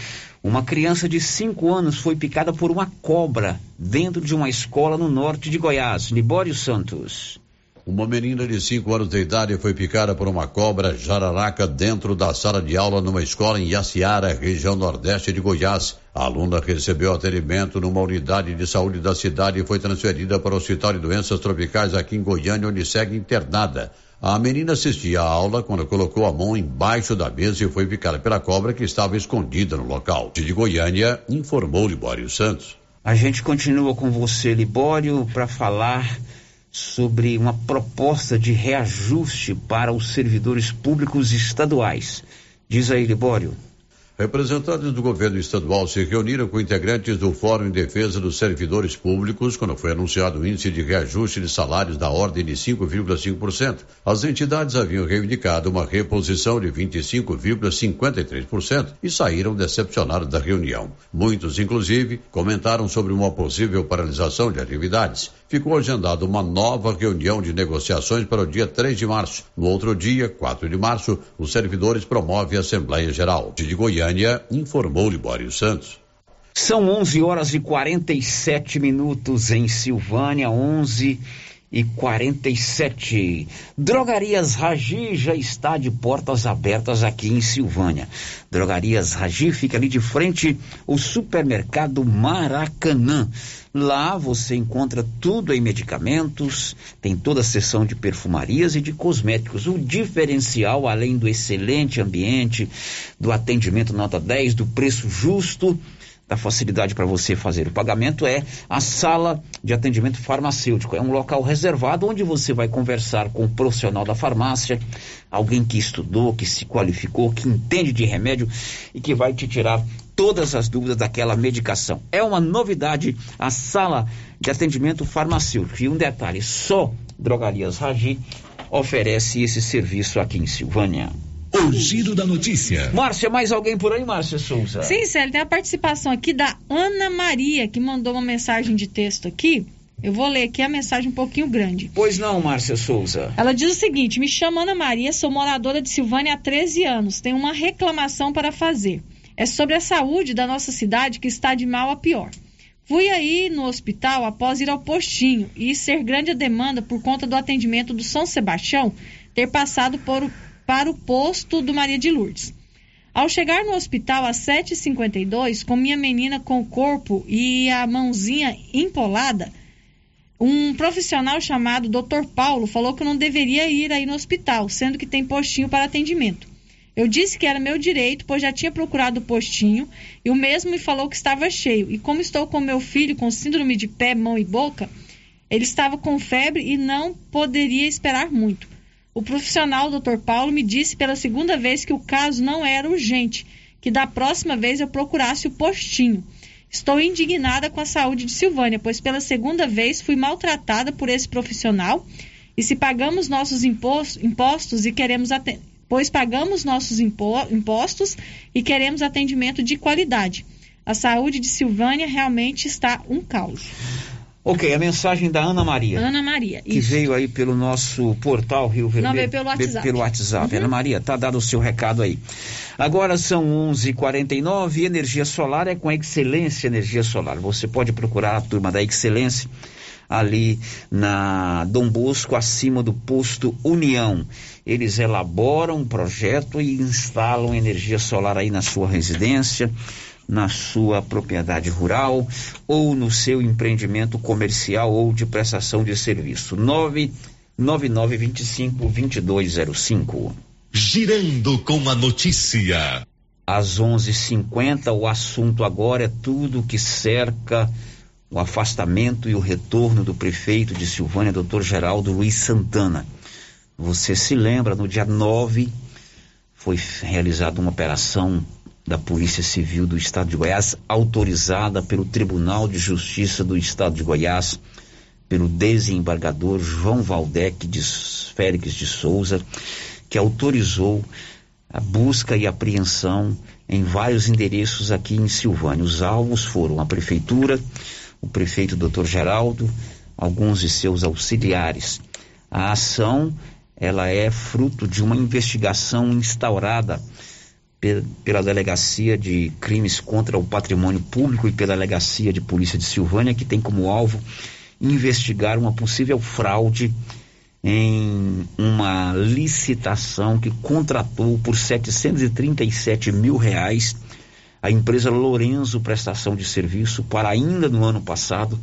Uma criança de 5 anos foi picada por uma cobra dentro de uma escola no norte de Goiás. Libório Santos.
Uma menina de 5 anos de idade foi picada por uma cobra jararaca dentro da sala de aula numa escola em Yaciara, região nordeste de Goiás. A aluna recebeu atendimento numa unidade de saúde da cidade e foi transferida para o Hospital de Doenças Tropicais aqui em Goiânia, onde segue internada. A menina assistia à aula quando colocou a mão embaixo da mesa e foi picada pela cobra que estava escondida no local. De Goiânia, informou Libório Santos.
A gente continua com você, Libório, para falar sobre uma proposta de reajuste para os servidores públicos estaduais. Diz aí, Libório.
Representantes do governo estadual se reuniram com integrantes do Fórum em Defesa dos Servidores Públicos quando foi anunciado o índice de reajuste de salários da ordem de 5,5%. As entidades haviam reivindicado uma reposição de 25,53% e saíram decepcionados da reunião. Muitos, inclusive, comentaram sobre uma possível paralisação de atividades. Ficou agendada uma nova reunião de negociações para o dia 3 de março. No outro dia, 4 de março, os servidores promovem a Assembleia Geral. De Goiânia, informou Libório Santos.
São 11 horas e 47 minutos em Silvânia, 11 e 47. Drogarias Ragi já está de portas abertas aqui em Silvânia. Drogarias Ragi fica ali de frente o supermercado Maracanã. Lá você encontra tudo em medicamentos, tem toda a seção de perfumarias e de cosméticos. O diferencial, além do excelente ambiente, do atendimento nota 10, do preço justo, da facilidade para você fazer o pagamento é a sala de atendimento farmacêutico. É um local reservado onde você vai conversar com o profissional da farmácia, alguém que estudou, que se qualificou, que entende de remédio e que vai te tirar todas as dúvidas daquela medicação. É uma novidade a sala de atendimento farmacêutico. E um detalhe, só Drogarias Ragi oferece esse serviço aqui em Silvânia.
O giro da notícia.
Márcia, mais alguém por aí, Márcia Souza?
Sim, Célio, tem a participação aqui da Ana Maria, que mandou uma mensagem de texto aqui. Eu vou ler aqui a mensagem um pouquinho grande.
Pois não, Márcia Souza.
Ela diz o seguinte: Me chamo Ana Maria, sou moradora de Silvânia há 13 anos. Tenho uma reclamação para fazer. É sobre a saúde da nossa cidade que está de mal a pior. Fui aí no hospital após ir ao postinho e ser grande a demanda por conta do atendimento do São Sebastião ter passado por, para o posto do Maria de Lourdes. Ao chegar no hospital às 7h52, com minha menina com o corpo e a mãozinha empolada, Um profissional chamado Dr. Paulo falou que eu não deveria ir aí no hospital, sendo que tem postinho para atendimento. Eu disse que era meu direito, pois já tinha procurado o postinho e o mesmo me falou que estava cheio. E como estou com meu filho com síndrome de pé, mão e boca, ele estava com febre e não poderia esperar muito. O profissional Dr. Paulo me disse pela segunda vez que o caso não era urgente, que da próxima vez eu procurasse o postinho. Estou indignada com a saúde de Silvânia, pois pela segunda vez fui maltratada por esse profissional. E se pagamos nossos impostos e queremos pois pagamos nossos impostos e queremos atendimento de qualidade. A saúde de Silvânia realmente está um caos.
Ok, a mensagem da Ana Maria.
Ana Maria,
Que
isso.
veio aí pelo nosso portal Rio Vermelho.
Não, veio pelo WhatsApp.
Pelo WhatsApp.
Uhum.
Ana Maria, tá dado o seu recado aí. Agora são 11:49 h 49 energia solar é com a Excelência Energia Solar. Você pode procurar a turma da Excelência ali na Dom Bosco, acima do posto União. Eles elaboram um projeto e instalam energia solar aí na sua residência, na sua propriedade rural ou no seu empreendimento comercial ou de prestação de serviço. 99925 2205.
Girando com a notícia.
Às 11:50 o assunto agora é tudo que cerca o afastamento e o retorno do prefeito de Silvânia, Dr. Geraldo Luiz Santana. Você se lembra, no dia 9 foi realizada uma operação da Polícia Civil do Estado de Goiás, autorizada pelo Tribunal de Justiça do Estado de Goiás, pelo desembargador João Valdec de Félix de Souza, que autorizou a busca e apreensão em vários endereços aqui em Silvânia. Os alvos foram a prefeitura, o prefeito Dr. Geraldo, alguns de seus auxiliares. A ação ela é fruto de uma investigação instaurada pe pela Delegacia de Crimes contra o Patrimônio Público e pela Delegacia de Polícia de Silvânia, que tem como alvo investigar uma possível fraude em uma licitação que contratou por 737 mil reais a empresa Lorenzo Prestação de Serviço para ainda no ano passado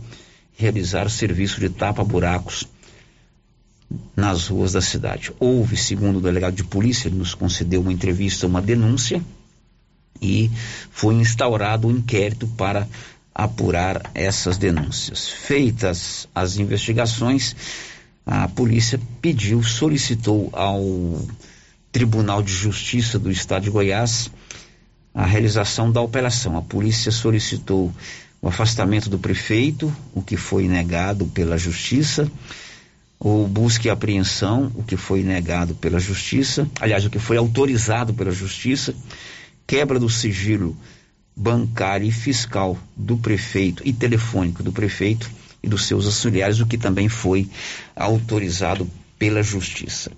realizar serviço de tapa-buracos nas ruas da cidade. Houve, segundo o delegado de polícia, ele nos concedeu uma entrevista, uma denúncia e foi instaurado um inquérito para apurar essas denúncias. Feitas as investigações, a polícia pediu, solicitou ao Tribunal de Justiça do Estado de Goiás a realização da operação. A polícia solicitou o afastamento do prefeito, o que foi negado pela Justiça, o busca e apreensão, o que foi negado pela Justiça, aliás, o que foi autorizado pela Justiça, quebra do sigilo bancário e fiscal do prefeito e telefônico do prefeito e dos seus auxiliares, o que também foi autorizado pela Justiça.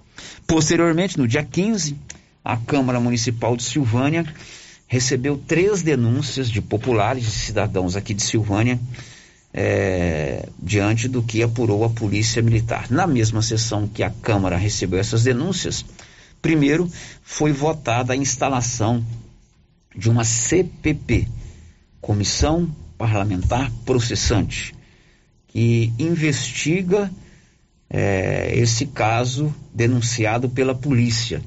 Posteriormente, no dia 15, a Câmara Municipal de Silvânia recebeu três denúncias de populares e cidadãos aqui de Silvânia é, diante do que apurou a Polícia Militar. Na mesma sessão que a Câmara recebeu essas denúncias, primeiro foi votada a instalação de uma CPP, Comissão Parlamentar Processante, que investiga é, esse caso denunciado pela polícia.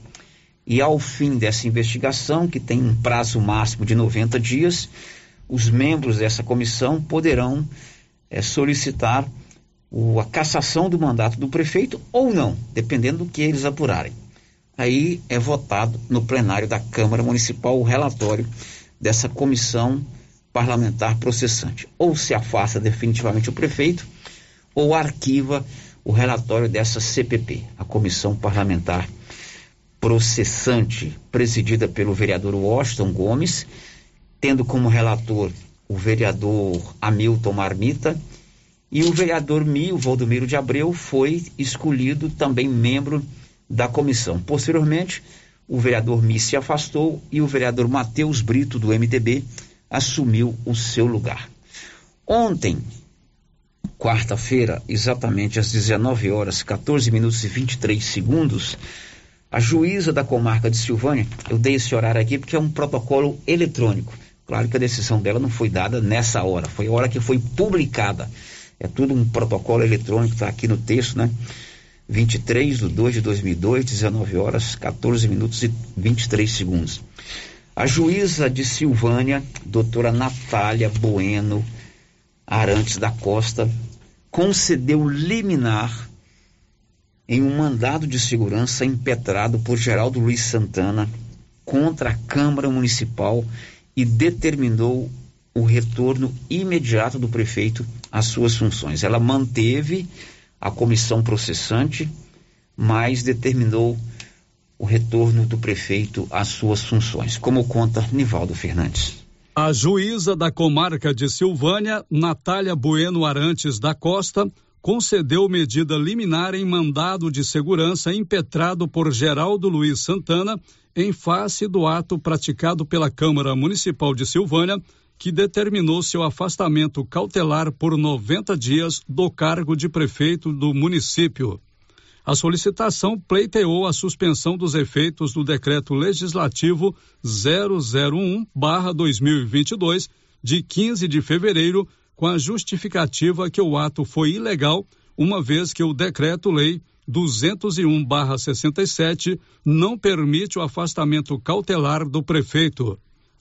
E ao fim dessa investigação, que tem um prazo máximo de 90 dias, os membros dessa comissão poderão é, solicitar o, a cassação do mandato do prefeito ou não, dependendo do que eles apurarem. Aí é votado no plenário da Câmara Municipal o relatório dessa comissão parlamentar processante. Ou se afasta definitivamente o prefeito, ou arquiva o relatório dessa CPP, a Comissão Parlamentar Processante, presidida pelo vereador Washington Gomes, tendo como relator o vereador Hamilton Marmita, e o vereador Mio Valdomiro de Abreu foi escolhido também membro da comissão. Posteriormente, o vereador Mi se afastou e o vereador Matheus Brito, do MDB, assumiu o seu lugar. Ontem, quarta-feira, exatamente às 19 horas, 14 minutos e 23 segundos, a juíza da comarca de Silvânia, eu dei esse horário aqui porque é um protocolo eletrônico. Claro que a decisão dela não foi dada nessa hora, foi a hora que foi publicada É tudo um protocolo eletrônico, está aqui no texto, né? 23 de 2 de 2002, 19 horas, 14 minutos e 23 segundos. A juíza de Silvânia, doutora Natália Bueno Arantes da Costa, concedeu liminar em um mandado de segurança impetrado por Geraldo Luiz Santana contra a Câmara Municipal e determinou o retorno imediato do prefeito às suas funções. Ela manteve a comissão processante, mas determinou o retorno do prefeito às suas funções, como conta Nivaldo Fernandes.
A juíza da comarca de Silvânia, Natália Bueno Arantes da Costa, concedeu medida liminar em mandado de segurança impetrado por Geraldo Luiz Santana em face do ato praticado pela Câmara Municipal de Silvânia, que determinou seu afastamento cautelar por 90 dias do cargo de prefeito do município. A solicitação pleiteou a suspensão dos efeitos do decreto legislativo 001/2022 de 15 de fevereiro, com a justificativa que o ato foi ilegal, uma vez que o decreto-lei 201/67 não permite o afastamento cautelar do prefeito.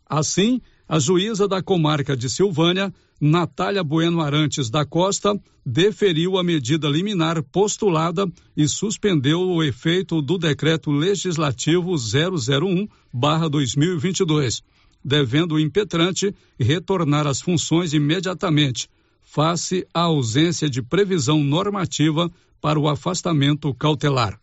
Assim, a juíza da comarca de Silvânia, Natália Bueno Arantes da Costa, deferiu a medida liminar postulada e suspendeu o efeito do decreto legislativo 001/2022, devendo o impetrante retornar às funções imediatamente, face à ausência de previsão normativa para o afastamento cautelar.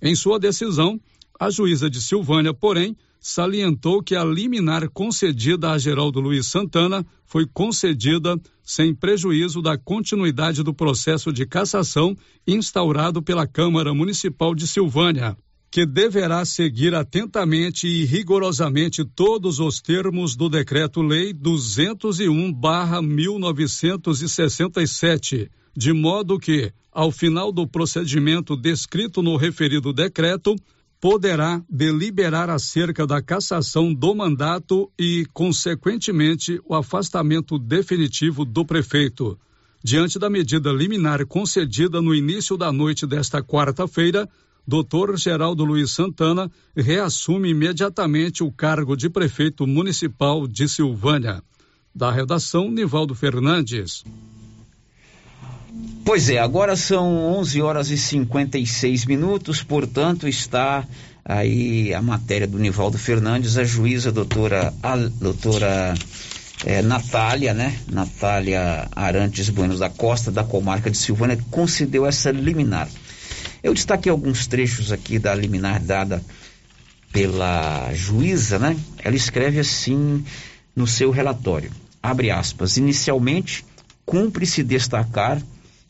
Em sua decisão, a juíza de Silvânia, porém, salientou que a liminar concedida a Geraldo Luiz Santana foi concedida sem prejuízo da continuidade do processo de cassação instaurado pela Câmara Municipal de Silvânia, que deverá seguir atentamente e rigorosamente todos os termos do Decreto-Lei 201/1967, de modo que, ao final do procedimento descrito no referido decreto, poderá deliberar acerca da cassação do mandato e, consequentemente, o afastamento definitivo do prefeito. Diante da medida liminar concedida no início da noite desta quarta-feira, Dr. Geraldo Luiz Santana reassume imediatamente o cargo de prefeito municipal de Silvânia. Da redação, Nivaldo Fernandes.
Pois é, agora são 11 horas e 56 minutos, portanto, está aí a matéria do Nivaldo Fernandes, a juíza doutora, a, doutora é, Natália, né? Natália Arantes Buenos da Costa, da comarca de Silvânia, concedeu essa liminar. Eu destaquei alguns trechos aqui da liminar dada pela juíza, né? Ela escreve assim no seu relatório, abre aspas, inicialmente, cumpre-se destacar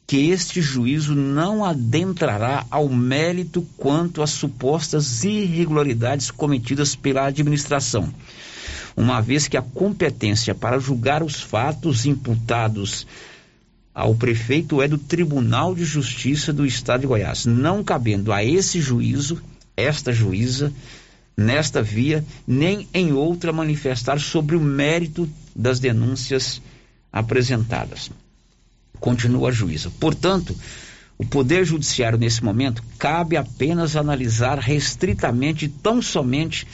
que este juízo não adentrará ao mérito quanto às supostas irregularidades cometidas pela administração, uma vez que a competência para julgar os fatos imputados ao prefeito é do Tribunal de Justiça do Estado de Goiás, não cabendo a esse juízo, esta juíza, nesta via, nem em outra manifestar sobre o mérito das denúncias apresentadas continua a juíza. Portanto, o Poder Judiciário, nesse momento, cabe apenas analisar restritamente tão somente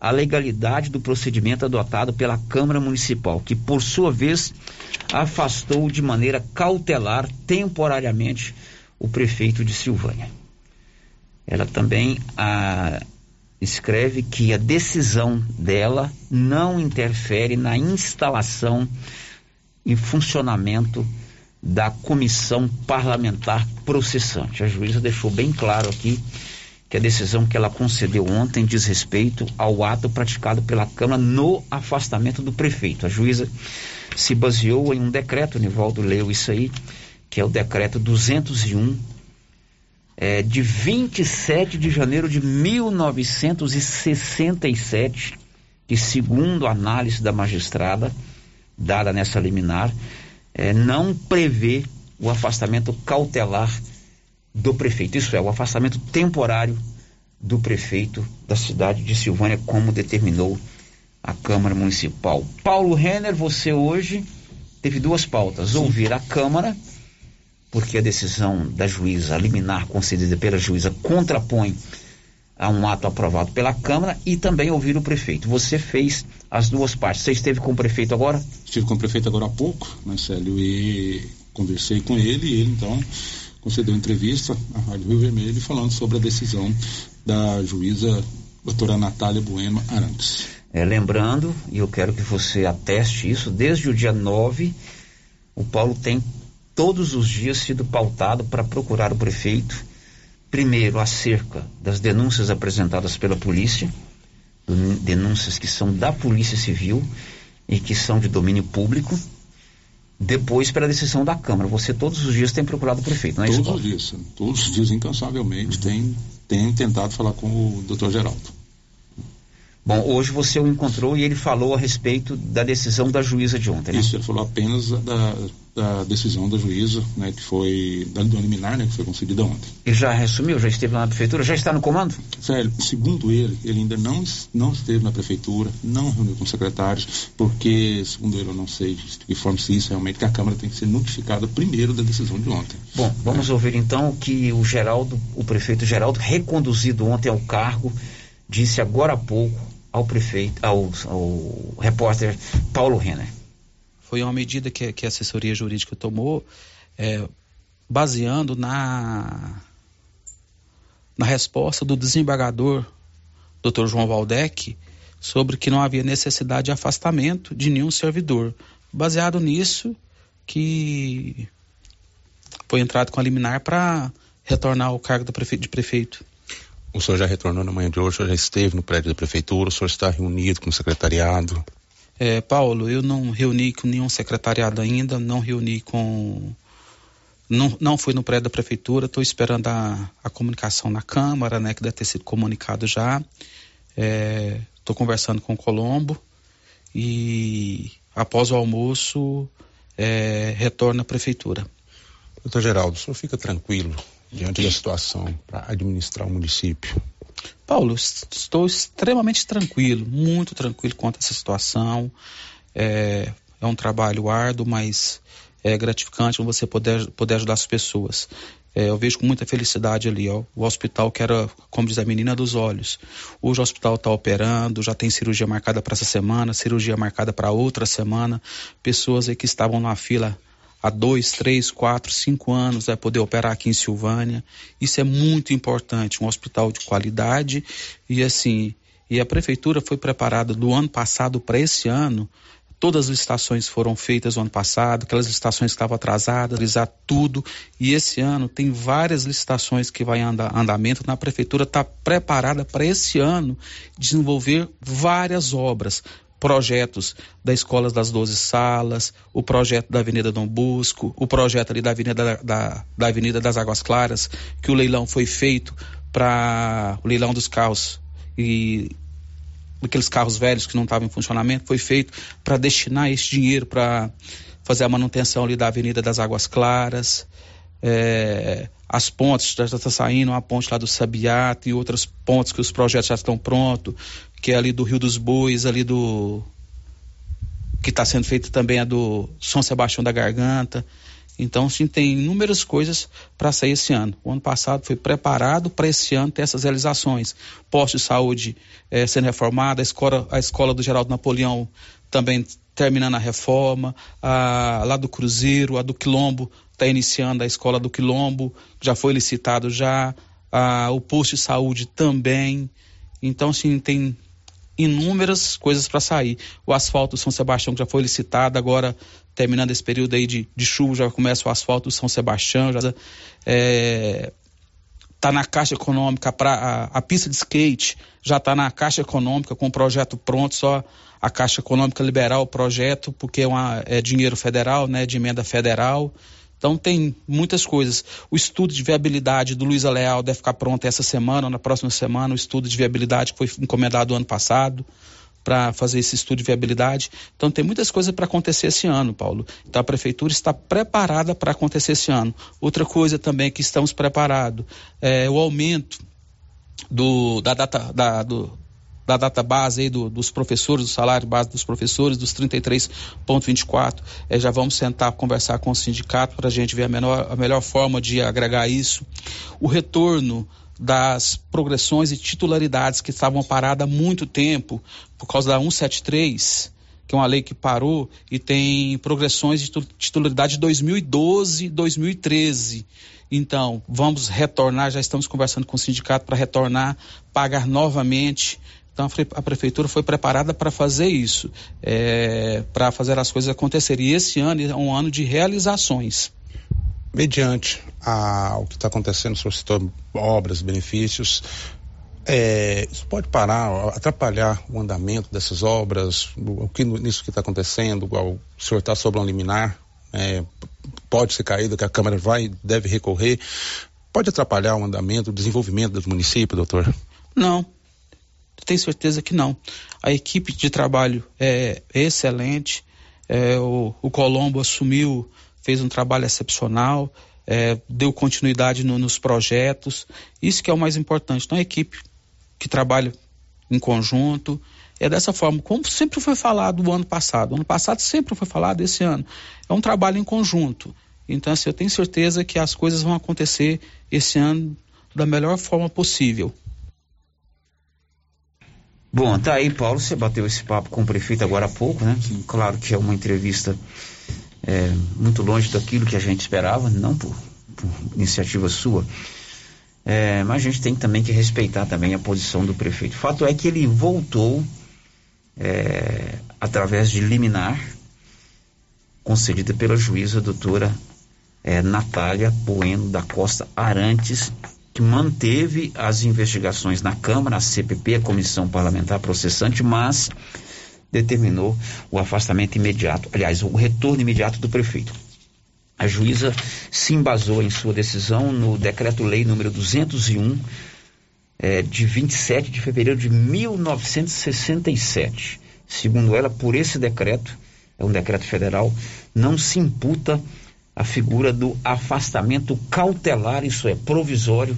a legalidade do procedimento adotado pela Câmara Municipal, que, por sua vez, afastou de maneira cautelar, temporariamente, o prefeito de Silvânia. Ela também a, escreve que a decisão dela não interfere na instalação e funcionamento da comissão parlamentar processante. A juíza deixou bem claro aqui que a decisão que ela concedeu ontem diz respeito ao ato praticado pela Câmara no afastamento do prefeito. A juíza se baseou em um decreto, Nivaldo leu isso aí, que é o decreto 201, é, de 27 de janeiro de 1967, que, segundo a análise da magistrada, dada nessa liminar, é, não prevê o afastamento cautelar do prefeito. Isso é, o afastamento temporário do prefeito da cidade de Silvânia, como determinou a Câmara Municipal. Paulo Renner, você hoje teve duas pautas: Sim. ouvir a Câmara porque a decisão da juíza, liminar concedida pela juíza, contrapõe a um ato aprovado pela Câmara e também ouvir o prefeito. Você fez as duas partes. Você esteve com o prefeito agora?
Estive com o prefeito agora há pouco, Célio, e conversei com ele e ele então concedeu entrevista à Rádio Rio Vermelho falando sobre a decisão da juíza doutora Natália Bueno Arantes.
É, lembrando, e eu quero que você ateste isso, desde o dia 9, o Paulo tem todos os dias sido pautado para procurar o prefeito primeiro acerca das denúncias apresentadas pela polícia, denúncias que são da Polícia Civil e que são de domínio público, depois pela decisão da Câmara. Você todos os dias tem procurado o prefeito, não é
todos
isso?
Todos os dias, todos os dias, incansavelmente, tem, tem tentado falar com o doutor Geraldo.
Bom, hoje você o encontrou e ele falou a respeito da decisão da juíza de ontem, né?
Isso, ele falou apenas da, da decisão da juíza, né, que foi, da, liminar, né, que foi concedida ontem.
Ele já resumiu, já esteve lá na prefeitura, já está no comando?
Sério, segundo ele, ele ainda não, não esteve na prefeitura, não reuniu com secretários, porque, segundo ele, eu não sei de que forma se isso realmente, que a Câmara tem que ser notificada primeiro da decisão de ontem.
Bom, vamos é. ouvir então o que o Geraldo, o prefeito Geraldo, reconduzido ontem ao cargo, disse agora há pouco ao prefeito, ao, ao repórter Paulo Renner.
Foi uma medida que, que a assessoria jurídica tomou é, baseando na, na resposta do desembargador Dr. João Valdec sobre que não havia necessidade de afastamento de nenhum servidor. Baseado nisso, que foi entrado com a liminar para retornar ao cargo de prefeito.
O senhor já retornou na manhã de hoje, o senhor já esteve no prédio da prefeitura, o senhor está reunido com o secretariado?
É, Paulo, eu não reuni com nenhum secretariado ainda, não reuni com. Não, não fui no prédio da prefeitura, estou esperando a, a comunicação na Câmara, né, que deve ter sido comunicado já. Estou é, conversando com o Colombo e após o almoço é, retorno à prefeitura.
Doutor Geraldo, o senhor fica tranquilo diante da situação para administrar o município?
Paulo, estou extremamente tranquilo, muito tranquilo quanto a essa situação. É, é um trabalho árduo, mas é gratificante você poder, poder ajudar as pessoas. É, eu vejo com muita felicidade ali, ó, o hospital que era, como diz a menina, dos olhos. Hoje o hospital está operando, já tem cirurgia marcada para essa semana, cirurgia marcada para outra semana. Pessoas aí que estavam na fila há dois, três, quatro, cinco anos vai poder operar aqui em Silvânia. Isso é muito importante, um hospital de qualidade e assim, e a prefeitura foi preparada do ano passado para esse ano. Todas as licitações foram feitas no ano passado, aquelas licitações que estavam atrasadas, realizar tudo. E esse ano tem várias licitações que vai andar andamento. Na prefeitura está preparada para esse ano desenvolver várias obras projetos da Escola das Doze Salas, o projeto da Avenida Dom Busco, o projeto ali da Avenida, da, da, da Avenida das Águas Claras, que o leilão foi feito para o leilão dos carros e aqueles carros velhos que não estavam em funcionamento, foi feito para destinar esse dinheiro para fazer a manutenção ali da Avenida das Águas Claras. É, as pontes, já está saindo uma ponte lá do Sabiá, e outras pontes que os projetos já estão prontos, que é ali do Rio dos Bois, ali do. que está sendo feito também a do São Sebastião da Garganta. Então, sim, tem inúmeras coisas para sair esse ano. O ano passado foi preparado para esse ano ter essas realizações. Posto de saúde eh, sendo reformada, a escola, a escola do Geraldo Napoleão também terminando a reforma, a, lá do Cruzeiro, a do Quilombo está iniciando a escola do Quilombo, já foi licitado já, a, o posto de saúde também. Então, sim, tem inúmeras coisas para sair. O asfalto São Sebastião já foi licitado, agora terminando esse período aí de, de chuva, já começa o asfalto São Sebastião, já é, tá na Caixa Econômica, pra, a, a pista de skate já está na Caixa Econômica com o projeto pronto, só a Caixa Econômica liberar o projeto, porque é, uma, é dinheiro federal, né, de emenda federal. Então tem muitas coisas. O estudo de viabilidade do Luiz Leal deve ficar pronto essa semana ou na próxima semana, o estudo de viabilidade que foi encomendado ano passado para fazer esse estudo de viabilidade. Então tem muitas coisas para acontecer esse ano, Paulo. Então a prefeitura está preparada para acontecer esse ano. Outra coisa também que estamos preparados é o aumento do, da data da, do, da data base aí do, dos professores, do salário base dos professores, dos 33,24. É, já vamos sentar conversar com o sindicato para a gente ver a, menor, a melhor forma de agregar isso. O retorno das progressões e titularidades que estavam paradas há muito tempo por causa da 173 que é uma lei que parou e tem progressões de titularidade de 2012 2013. Então, vamos retornar, já estamos conversando com o sindicato para retornar, pagar novamente. Então, a prefeitura foi preparada para fazer isso, é, para fazer as coisas acontecerem. E esse ano é um ano de realizações.
Mediante a, o que está acontecendo setor obras, benefícios, é, isso pode parar, atrapalhar o andamento dessas obras, o que nisso que está acontecendo, o senhor está sobre um liminar, é, pode ser caído, que a Câmara vai, deve recorrer, pode atrapalhar o andamento, o desenvolvimento dos municípios, doutor?
Não, tenho certeza que não. A equipe de trabalho é excelente, é, o, o, Colombo assumiu, fez um trabalho excepcional, é, deu continuidade no, nos projetos, isso que é o mais importante. Então a equipe que trabalha em conjunto. É dessa forma, como sempre foi falado o ano passado. O ano passado sempre foi falado esse ano. É um trabalho em conjunto. Então, assim, eu tenho certeza que as coisas vão acontecer esse ano da melhor forma possível.
Bom, tá aí, Paulo. Você bateu esse papo com o prefeito agora há pouco, né? Claro que é uma entrevista é, muito longe daquilo que a gente esperava, não por, por iniciativa sua é, mas a gente tem também que respeitar também a posição do prefeito. O fato é que ele voltou é, através de liminar concedida pela juíza doutora é, Natália Bueno da Costa Arantes, que manteve as investigações na Câmara, a CPP, a Comissão Parlamentar Processante, mas determinou o afastamento imediato, aliás, o retorno imediato do prefeito. A juíza se embasou em sua decisão no decreto-lei número 201, é, de 27 de fevereiro de 1967. Segundo ela, por esse decreto, é um decreto federal, não se imputa a figura do afastamento cautelar, isso é, provisório,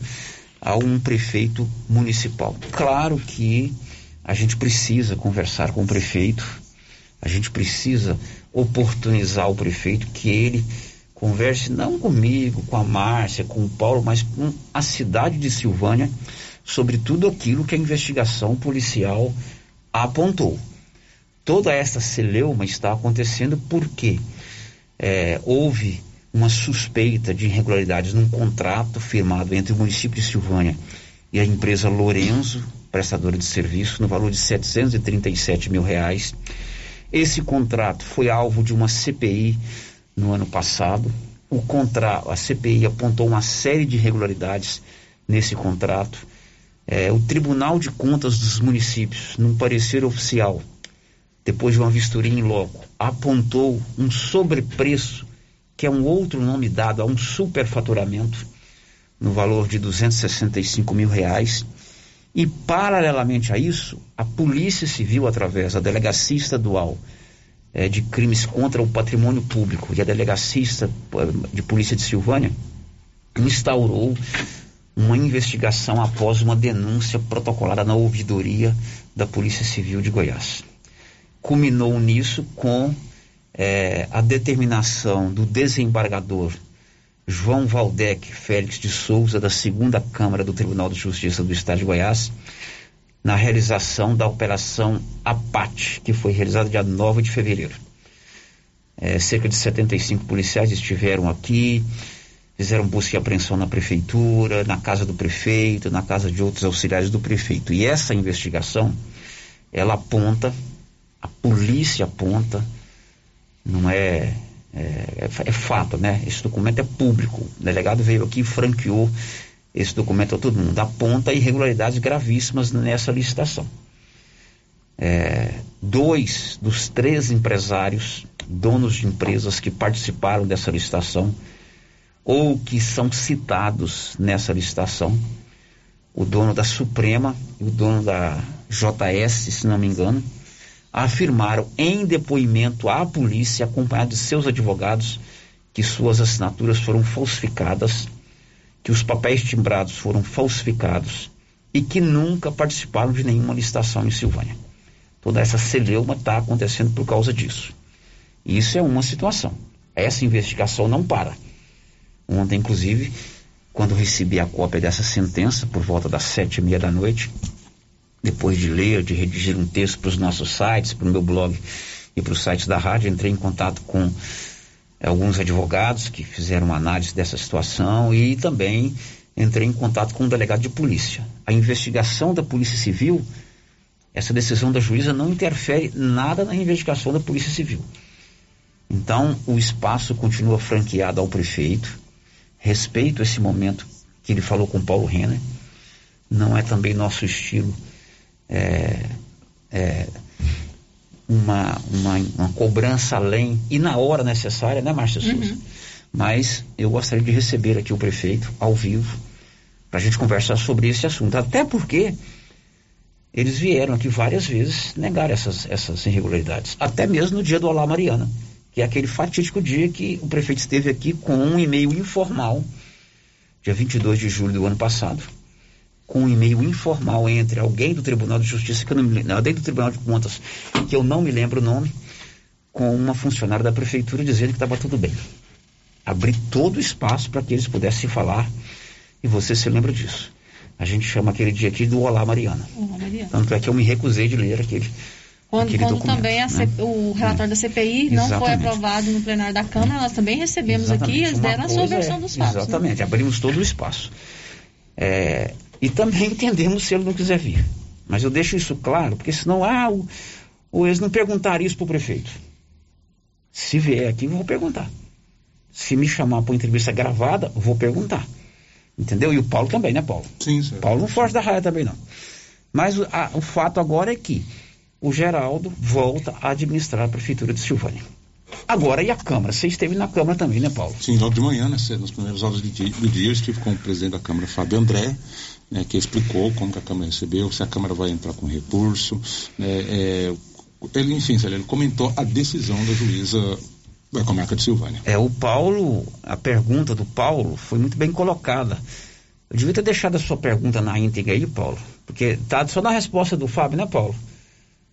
a um prefeito municipal. Claro que a gente precisa conversar com o prefeito, a gente precisa oportunizar o prefeito que ele converse não comigo, com a Márcia, com o Paulo, mas com a cidade de Silvânia sobre tudo aquilo que a investigação policial apontou. Toda essa celeuma está acontecendo porque é, houve uma suspeita de irregularidades num contrato firmado entre o município de Silvânia e a empresa Lorenzo, prestadora de serviço, no valor de 737 mil reais. Esse contrato foi alvo de uma CPI no ano passado. O contrato, a CPI apontou uma série de irregularidades nesse contrato. É, o Tribunal de Contas dos Municípios, num parecer oficial, depois de uma vistoria em loco, apontou um sobrepreço, que é um outro nome dado a um superfaturamento, no valor de 265 mil reais. E, paralelamente a isso, a Polícia Civil, através da Delegacia Estadual é, de crimes contra o patrimônio público e a delegacia de polícia de Silvânia instaurou uma investigação após uma denúncia protocolada na ouvidoria da Polícia Civil de Goiás. Culminou nisso com é, a determinação do desembargador João Valdec Félix de Souza, da segunda Câmara do Tribunal de Justiça do Estado de Goiás, na realização da Operação APAT, que foi realizada dia 9 de fevereiro. É, cerca de 75 policiais estiveram aqui, fizeram busca e apreensão na prefeitura, na casa do prefeito, na casa de outros auxiliares do prefeito. E essa investigação, ela aponta, a polícia aponta, não é, é, é, é fato, né? Esse documento é público. O delegado veio aqui e franqueou esse documento a todo mundo, aponta irregularidades gravíssimas nessa licitação. É, dois dos três empresários, donos de empresas que participaram dessa licitação, ou que são citados nessa licitação, o dono da Suprema e o dono da JS, se não me engano, afirmaram em depoimento à polícia, acompanhado de seus advogados, que suas assinaturas foram falsificadas que os papéis timbrados foram falsificados e que nunca participaram de nenhuma licitação em Silvânia. Toda essa celeuma está acontecendo por causa disso. Isso é uma situação. Essa investigação não para. Ontem, inclusive, quando recebi a cópia dessa sentença, por volta das sete e meia da noite, depois de ler, de redigir um texto para os nossos sites, para o meu blog e para os sites da rádio, entrei em contato com eh, alguns advogados que fizeram uma análise dessa situação e também entrei em contato com o um delegado de polícia. A investigação da Polícia Civil, essa decisão da juíza não interfere nada na investigação da Polícia Civil. Então, o espaço continua franqueado ao prefeito. Respeito esse momento que ele falou com Paulo Renner. Não é também nosso estilo é, é, uma, uma, uma, cobrança além e na hora necessária, né, Márcia uhum. Souza? Mas eu gostaria de receber aqui o prefeito ao vivo para a gente conversar sobre esse assunto. Até porque eles vieram aqui várias vezes negar essas, essas irregularidades. Até mesmo no dia do Olá Mariana, que é aquele fatídico dia que o prefeito esteve aqui com um e-mail informal, dia 22 de julho do ano passado, com um e-mail informal entre alguém do Tribunal de Justiça, que eu não me lembro, alguém do Tribunal de Contas, que eu não me lembro o nome, com uma funcionária da prefeitura dizendo que estava tudo bem. Abri todo o espaço para que eles pudessem falar e você se lembra disso. A gente chama aquele dia aqui do Olá Mariana. Olá Mariana. Tanto é que eu me recusei de ler aquele.
Quando, aquele quando também né? o relatório da CPI é. não foi aprovado no plenário da Câmara, nós também recebemos Exatamente. aqui eles deram a sua versão é, dos fatos.
Né? Exatamente,
né?
abrimos todo o espaço. É, e também entendemos se ele não quiser vir. Mas eu deixo isso claro, porque senão, ah, o, ou eles não perguntaram isso para o prefeito. Se vier aqui, eu vou perguntar. Se me chamar para uma entrevista gravada, vou perguntar. Entendeu? E o Paulo também, né, Paulo?
Sim, senhor.
Paulo não foge da raia também, não. Mas o, a, o fato agora é que o Geraldo volta a administrar a Prefeitura de Silvânia. Agora, e a Câmara? Você esteve na Câmara também, né, Paulo?
Sim, logo de manhã, né, nas primeiras horas do dia, do dia eu estive com o presidente da Câmara, Fábio André, né, que explicou como que a Câmara recebeu, se a Câmara vai entrar com recurso. Né, é, ele, enfim, ele comentou a decisão da juíza da comarca de Silvânia.
É, o Paulo, a pergunta do Paulo foi muito bem colocada. Eu devia ter deixado a sua pergunta na íntegra aí, Paulo, porque tá só na resposta do Fábio, né, Paulo?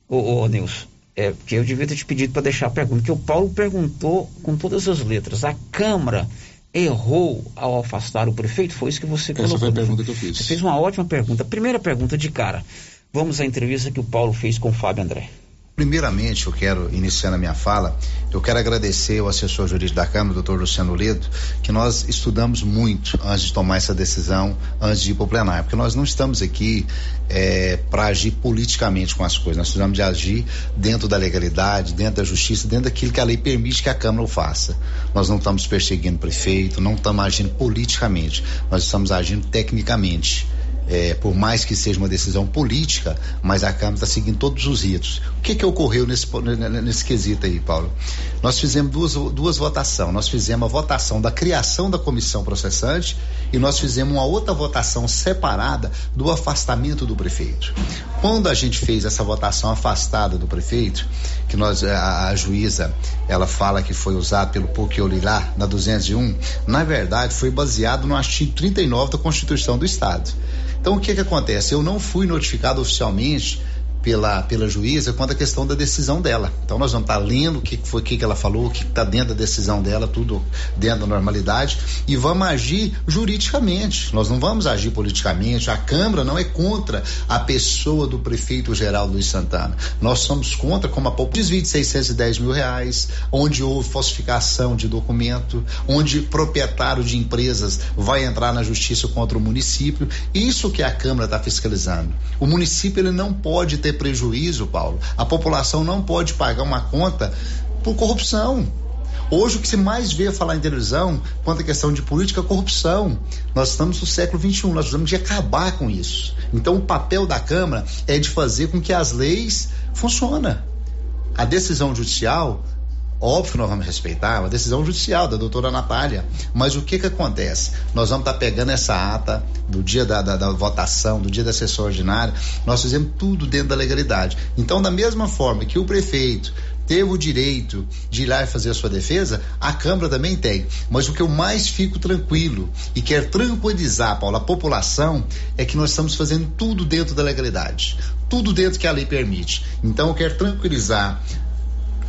Ô, ô Nilson, é, porque eu devia ter te pedido para deixar a pergunta, porque o Paulo perguntou com todas as letras. A Câmara errou ao afastar o prefeito? Foi isso que você colocou.
Essa foi a pergunta que eu fiz.
Você fez uma ótima pergunta. Primeira pergunta de cara. Vamos à entrevista que o Paulo fez com o Fábio André.
Primeiramente, eu quero, iniciando a minha fala, eu quero agradecer ao assessor jurídico da Câmara, doutor Luciano Ledo, que nós estudamos muito antes de tomar essa decisão, antes de ir para o plenário, porque nós não estamos aqui é, para agir politicamente com as coisas, nós precisamos de agir dentro da legalidade, dentro da justiça, dentro daquilo que a lei permite que a Câmara o faça. Nós não estamos perseguindo o prefeito, não estamos agindo politicamente, nós estamos agindo tecnicamente é, por mais que seja uma decisão política, mas a Câmara está seguindo todos os ritos. O que que ocorreu nesse, nesse quesito aí, Paulo? Nós fizemos duas, duas votações. Nós fizemos a votação da criação da comissão processante e nós fizemos uma outra votação separada do afastamento do prefeito. Quando a gente fez essa votação afastada do prefeito, que nós a, a juíza ela fala que foi usado pelo Poquiolilá na 201, na verdade foi baseado no artigo 39 da Constituição do Estado. Então o que que acontece? Eu não fui notificado oficialmente pela, pela juíza quanto à questão da decisão dela. Então nós vamos estar lendo o que foi que, ela falou, o que está dentro da decisão dela, tudo dentro da normalidade, e vamos agir juridicamente. Nós não vamos agir politicamente. A Câmara não é contra a pessoa do prefeito geral Luiz Santana. Nós somos contra como a desvio de 610 mil reais, onde houve falsificação de documento, onde proprietário de empresas vai entrar na justiça contra o município. Isso que a Câmara está fiscalizando. O município ele não pode ter prejuízo, Paulo. A população não pode pagar uma conta por corrupção. Hoje o que se mais vê falar em televisão quanto à questão de política é corrupção. Nós estamos no século XXI, nós precisamos de acabar com isso. Então o papel da Câmara é de fazer com que as leis funcionem. A decisão judicial Óbvio que nós vamos respeitar, é uma decisão judicial da doutora Natália. Mas o que que acontece? Nós vamos estar tá pegando essa ata do dia da, da, da, votação, do dia da sessão ordinária, nós fizemos tudo dentro da legalidade. Então, da mesma forma que o prefeito teve o direito de ir lá e fazer a sua defesa, a Câmara também tem. Mas o que eu mais fico tranquilo e quero tranquilizar, Paulo, a população, é que nós estamos fazendo tudo dentro da legalidade. Tudo dentro que a lei permite. Então eu quero tranquilizar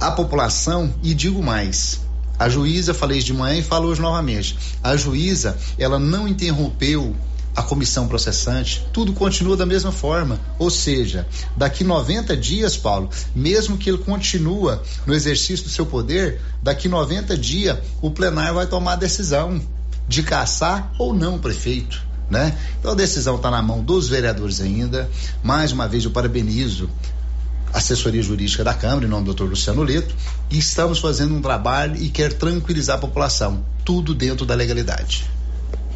a população e digo mais. A juíza, falei de manhã e falo hoje novamente. A juíza, ela não interrompeu a comissão processante, tudo continua da mesma forma. Ou seja, daqui 90 dias, Paulo, mesmo que ele continua no exercício do seu poder, daqui 90 dias o plenário vai tomar a decisão de caçar ou não o prefeito. Né? Então a decisão está na mão dos vereadores ainda. Mais uma vez eu parabenizo assessoria jurídica da Câmara, em nome do doutor Luciano Leto, e estamos fazendo um trabalho e quer tranquilizar a população, tudo dentro da legalidade.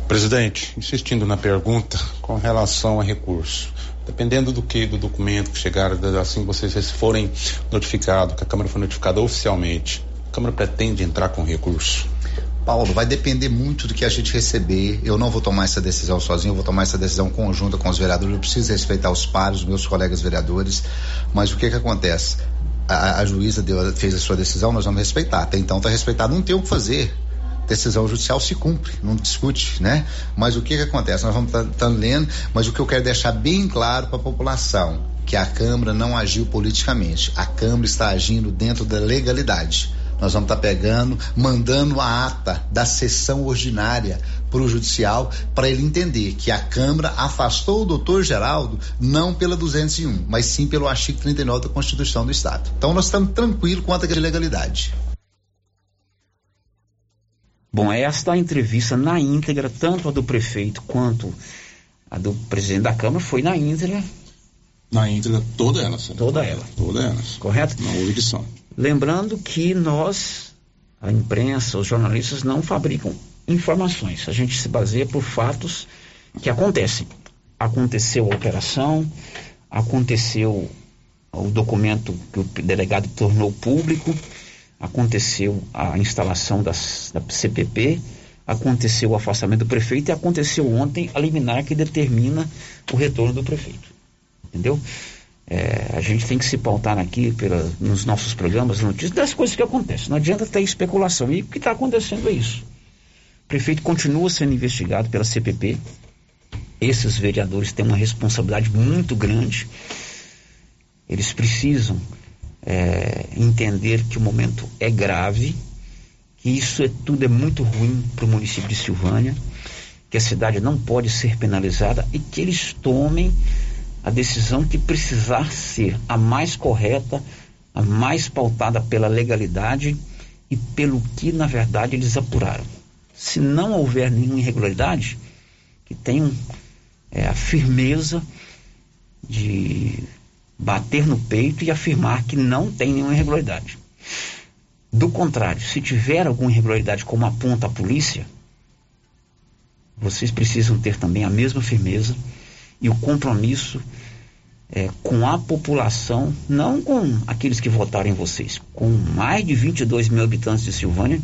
Presidente, insistindo na pergunta com relação a recurso. Dependendo do que, do documento que chegar, assim vocês forem notificados, que a Câmara foi notificada oficialmente, a Câmara pretende entrar com recurso?
Paulo, vai depender muito do que a gente receber. Eu não vou tomar essa decisão sozinho, eu vou tomar essa decisão conjunta com os vereadores. Eu preciso respeitar os pares, meus colegas vereadores. Mas o que que acontece? A, a juíza deu, fez a sua decisão, nós vamos respeitar. Até então está respeitado, não tem o que fazer decisão judicial se cumpre, não discute, né? Mas o que que acontece? Nós vamos estar tá, tá lendo, mas o que eu quero deixar bem claro para a população, que a Câmara não agiu politicamente, a Câmara está agindo dentro da legalidade. Nós vamos estar tá pegando, mandando a ata da sessão ordinária para o judicial para ele entender que a Câmara afastou o doutor Geraldo não pela 201, mas sim pelo artigo 39 da Constituição do Estado. Então nós estamos tranquilos quanto à legalidade.
Bom, esta entrevista na íntegra, tanto a do prefeito quanto a do presidente da Câmara, foi na íntegra.
Na íntegra, toda ela, senhor.
Toda ela.
Toda ela.
Correto?
Não houve edição.
Lembrando que nós, a imprensa, os jornalistas, não fabricam informações. A gente se baseia por fatos que acontecem. Aconteceu a operação, aconteceu o documento que o delegado tornou público aconteceu a instalação das, da CPP, aconteceu o afastamento do prefeito e aconteceu ontem a liminar que determina o retorno do prefeito. Entendeu? É, a gente tem que se pautar aqui pela, nos nossos programas, notícias, das coisas que acontecem. Não adianta ter especulação. E o que está acontecendo é isso. O prefeito continua sendo investigado pela CPP. Esses vereadores têm uma responsabilidade muito grande. Eles precisam é, entender que o momento é grave, que isso é, tudo é muito ruim para o município de Silvânia, que a cidade não pode ser penalizada e que eles tomem a decisão que precisar ser a mais correta, a mais pautada pela legalidade e pelo que, na verdade, eles apuraram. Se não houver nenhuma irregularidade, que tenham é, a firmeza de bater no peito e afirmar que não tem nenhuma irregularidade. Do contrário, se tiver alguma irregularidade, como aponta a polícia, vocês precisam ter também a mesma firmeza e o compromisso é, com a população, não com aqueles que votaram em vocês, com mais de 22 mil habitantes de Silvânia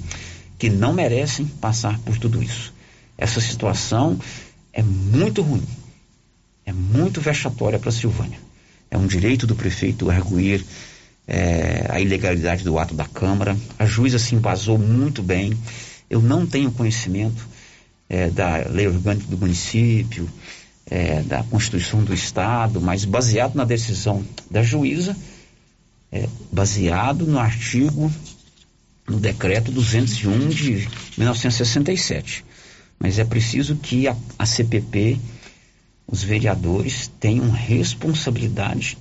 que não merecem passar por tudo isso. Essa situação é muito ruim, é muito vexatória para Silvânia. É um direito do prefeito arguir é, a ilegalidade do ato da Câmara. A juíza se embasou muito bem. Eu não tenho conhecimento é, da lei orgânica do município, é, da Constituição do Estado, mas baseado na decisão da juíza, é, baseado no artigo, no decreto 201 de 1967. Mas é preciso que a, a CPP os vereadores tenham responsabilidade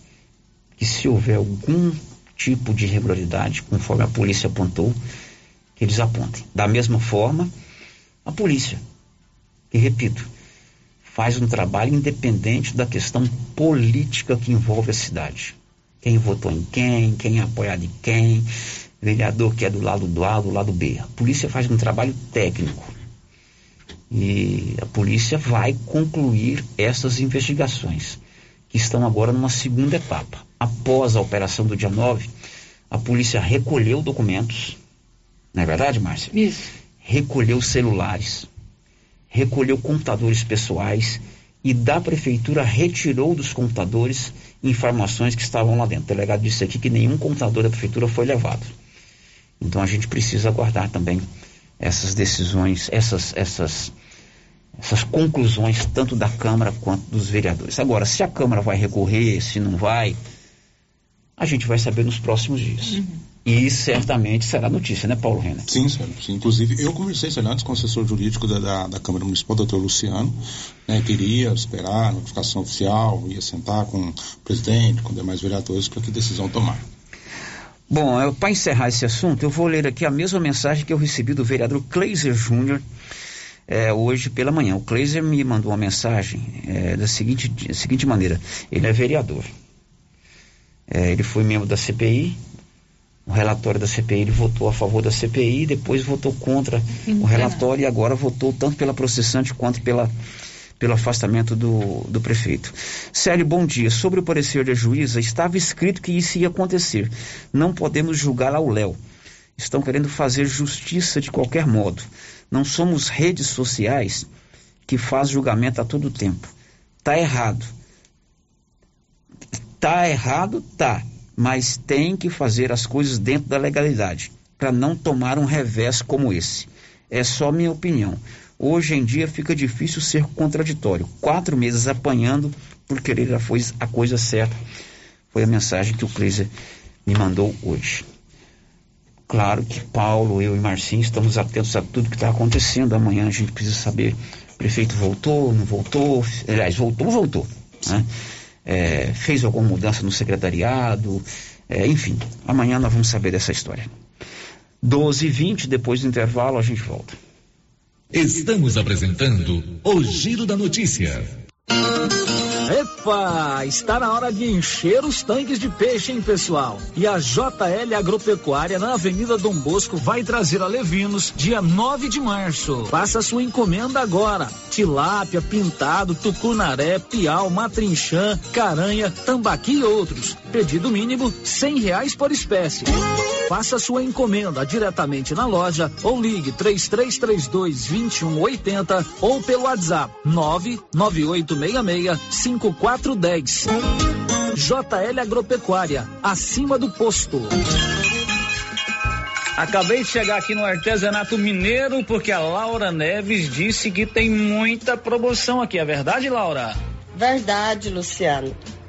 que se houver algum tipo de irregularidade, conforme a polícia apontou, que eles apontem. Da mesma forma, a polícia, que repito, faz um trabalho independente da questão política que envolve a cidade. Quem votou em quem, quem é apoiado em quem, vereador que é do lado do A, do lado B. A polícia faz um trabalho técnico e a polícia vai concluir essas investigações, que estão agora numa segunda etapa. Após a operação do dia 9, a polícia recolheu documentos, não é verdade, Márcia?
Isso.
Recolheu celulares, recolheu computadores pessoais e da prefeitura retirou dos computadores informações que estavam lá dentro. O delegado disse aqui que nenhum computador da prefeitura foi levado. Então a gente precisa aguardar também essas decisões, essas, essas, essas conclusões, tanto da Câmara quanto dos vereadores. Agora, se a Câmara vai recorrer, se não vai, a gente vai saber nos próximos dias. Uhum. E certamente será notícia, né, Paulo Renner?
Sim, senhor. Sim, inclusive, eu conversei antes com o assessor jurídico da, da, da Câmara Municipal, doutor Luciano, né, queria esperar a notificação oficial, ia sentar com o presidente, com demais vereadores, para que decisão tomar.
Bom, para encerrar esse assunto, eu vou ler aqui a mesma mensagem que eu recebi do vereador Kleiser Júnior é, hoje pela manhã. O Kleiser me mandou uma mensagem é, da seguinte, da seguinte maneira: ele é vereador. É, ele foi membro da CPI, o relatório da CPI ele votou a favor da CPI, depois votou contra o relatório e agora votou tanto pela processante quanto pela pelo afastamento do, do prefeito. Célio, bom dia. Sobre o parecer da juíza, estava escrito que isso ia acontecer. Não podemos julgar ao Léo. Estão querendo fazer justiça de qualquer modo. Não somos redes sociais que faz julgamento a todo tempo. Tá errado. Tá errado, tá. Mas tem que fazer as coisas dentro da legalidade, para não tomar um revés como esse. É só minha opinião. Hoje em dia fica difícil ser contraditório. Quatro meses apanhando por querer a, foi, a coisa certa. Foi a mensagem que o Cleiser me mandou hoje. Claro que Paulo, eu e Marcinho estamos atentos a tudo que está acontecendo. Amanhã a gente precisa saber. O prefeito voltou, não voltou? Aliás, voltou, voltou. Né? É, fez alguma mudança no secretariado? É, enfim, amanhã nós vamos saber dessa história. 12 e 20 depois do intervalo, a gente volta.
Estamos apresentando o Giro da Notícia.
Epa, está na hora de encher os tanques de peixe, hein, pessoal? E a JL Agropecuária na Avenida Dom Bosco vai trazer a Levinos dia 9 de março. Faça sua encomenda agora. Tilápia, pintado, tucunaré, piau, matrinchã, caranha, tambaqui e outros. Pedido mínimo cem reais por espécie. Faça sua encomenda diretamente na loja ou ligue 3332 2180 ou pelo WhatsApp 99866 5410. JL Agropecuária, acima do posto.
Acabei de chegar aqui no artesanato mineiro porque a Laura Neves disse que tem muita promoção aqui. É verdade, Laura?
Verdade, Luciano.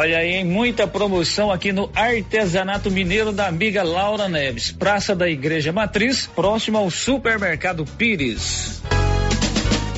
Olha aí, muita promoção aqui no Artesanato Mineiro da amiga Laura Neves, Praça da Igreja Matriz, próximo ao Supermercado Pires.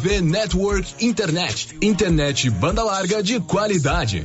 RV Network Internet. Internet banda larga de qualidade.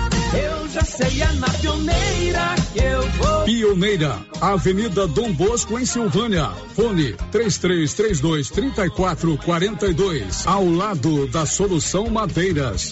Eu já sei, é na pioneira que eu vou.
Pioneira, Avenida Dom Bosco, em Silvânia. Fone 3332 3442. Ao lado da Solução Madeiras.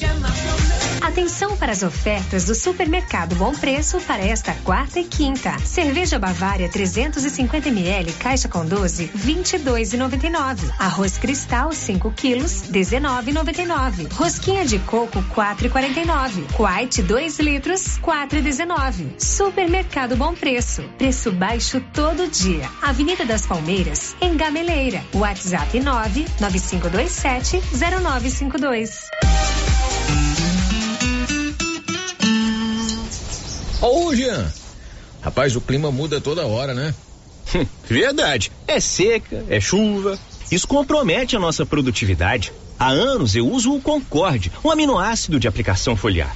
Atenção para as ofertas do Supermercado Bom Preço para esta quarta e quinta. Cerveja Bavária 350 ml, caixa com 12, 22,99. Arroz Cristal 5 quilos, 19,99. Rosquinha de coco 4,49. White 2 litros, 4,19. Supermercado Bom Preço. Preço baixo todo dia. Avenida das Palmeiras, em Gameleira. WhatsApp 9 9527 0952.
Ô, Jean. Rapaz, o clima muda toda hora, né?
Verdade. É seca, é chuva. Isso compromete a nossa produtividade. Há anos eu uso o Concorde, um aminoácido de aplicação foliar.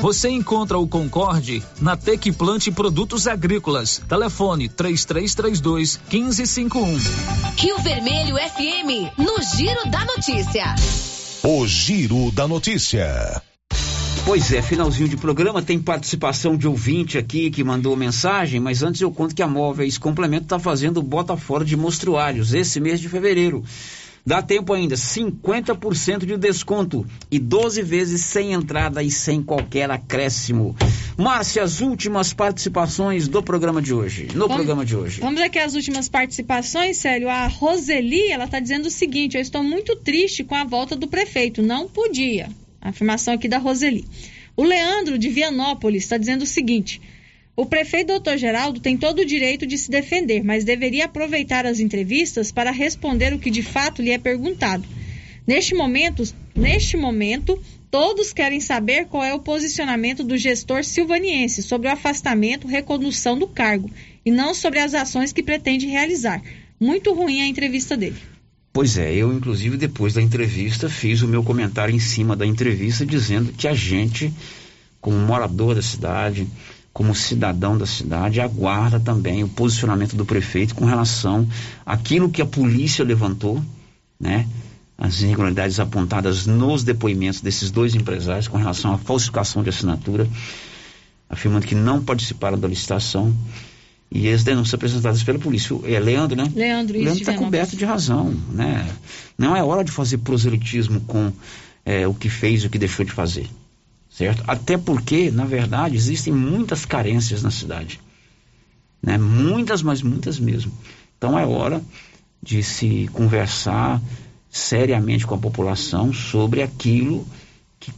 Você encontra o Concorde na Tec Plante Produtos Agrícolas. Telefone 3332 1551.
Rio Vermelho FM, no Giro da Notícia.
O Giro da Notícia.
Pois é, finalzinho de programa, tem participação de ouvinte aqui que mandou mensagem, mas antes eu conto que a Móveis Complemento está fazendo bota fora de mostruários esse mês de fevereiro. Dá tempo ainda, 50% de desconto e 12 vezes sem entrada e sem qualquer acréscimo. Márcia, as últimas participações do programa de hoje. No
Vamos-
programa de hoje.
Vamos aqui às últimas participações, Célio. A Roseli, ela está dizendo o seguinte: eu estou muito triste com a volta do prefeito. Não podia. A afirmação aqui da Roseli. O Leandro de Vianópolis está dizendo o seguinte: o prefeito doutor Geraldo tem todo o direito de se defender, mas deveria aproveitar as entrevistas para responder o que de fato lhe é perguntado. Neste momento, neste momento, todos querem saber qual é o posicionamento do gestor silvaniense sobre o afastamento, recondução do cargo, e não sobre as ações que pretende realizar. Muito ruim a entrevista dele.
Pois é, eu inclusive depois da entrevista fiz o meu comentário em cima da entrevista dizendo que a gente, como morador da cidade, como cidadão da cidade, aguarda também o posicionamento do prefeito com relação àquilo que a polícia levantou, né? As irregularidades apontadas nos depoimentos desses dois empresários com relação à falsificação de assinatura, afirmando que não participaram da licitação e as denúncias apresentadas pela polícia. É Leandro, né?
Leandro,
Leandro está coberto de razão, né? Não é hora de fazer proselitismo com é, o que fez e o que deixou de fazer, certo? Até porque, na verdade, existem muitas carências na cidade, né? Muitas, mas muitas mesmo. Então é hora de se conversar seriamente com a população sobre aquilo que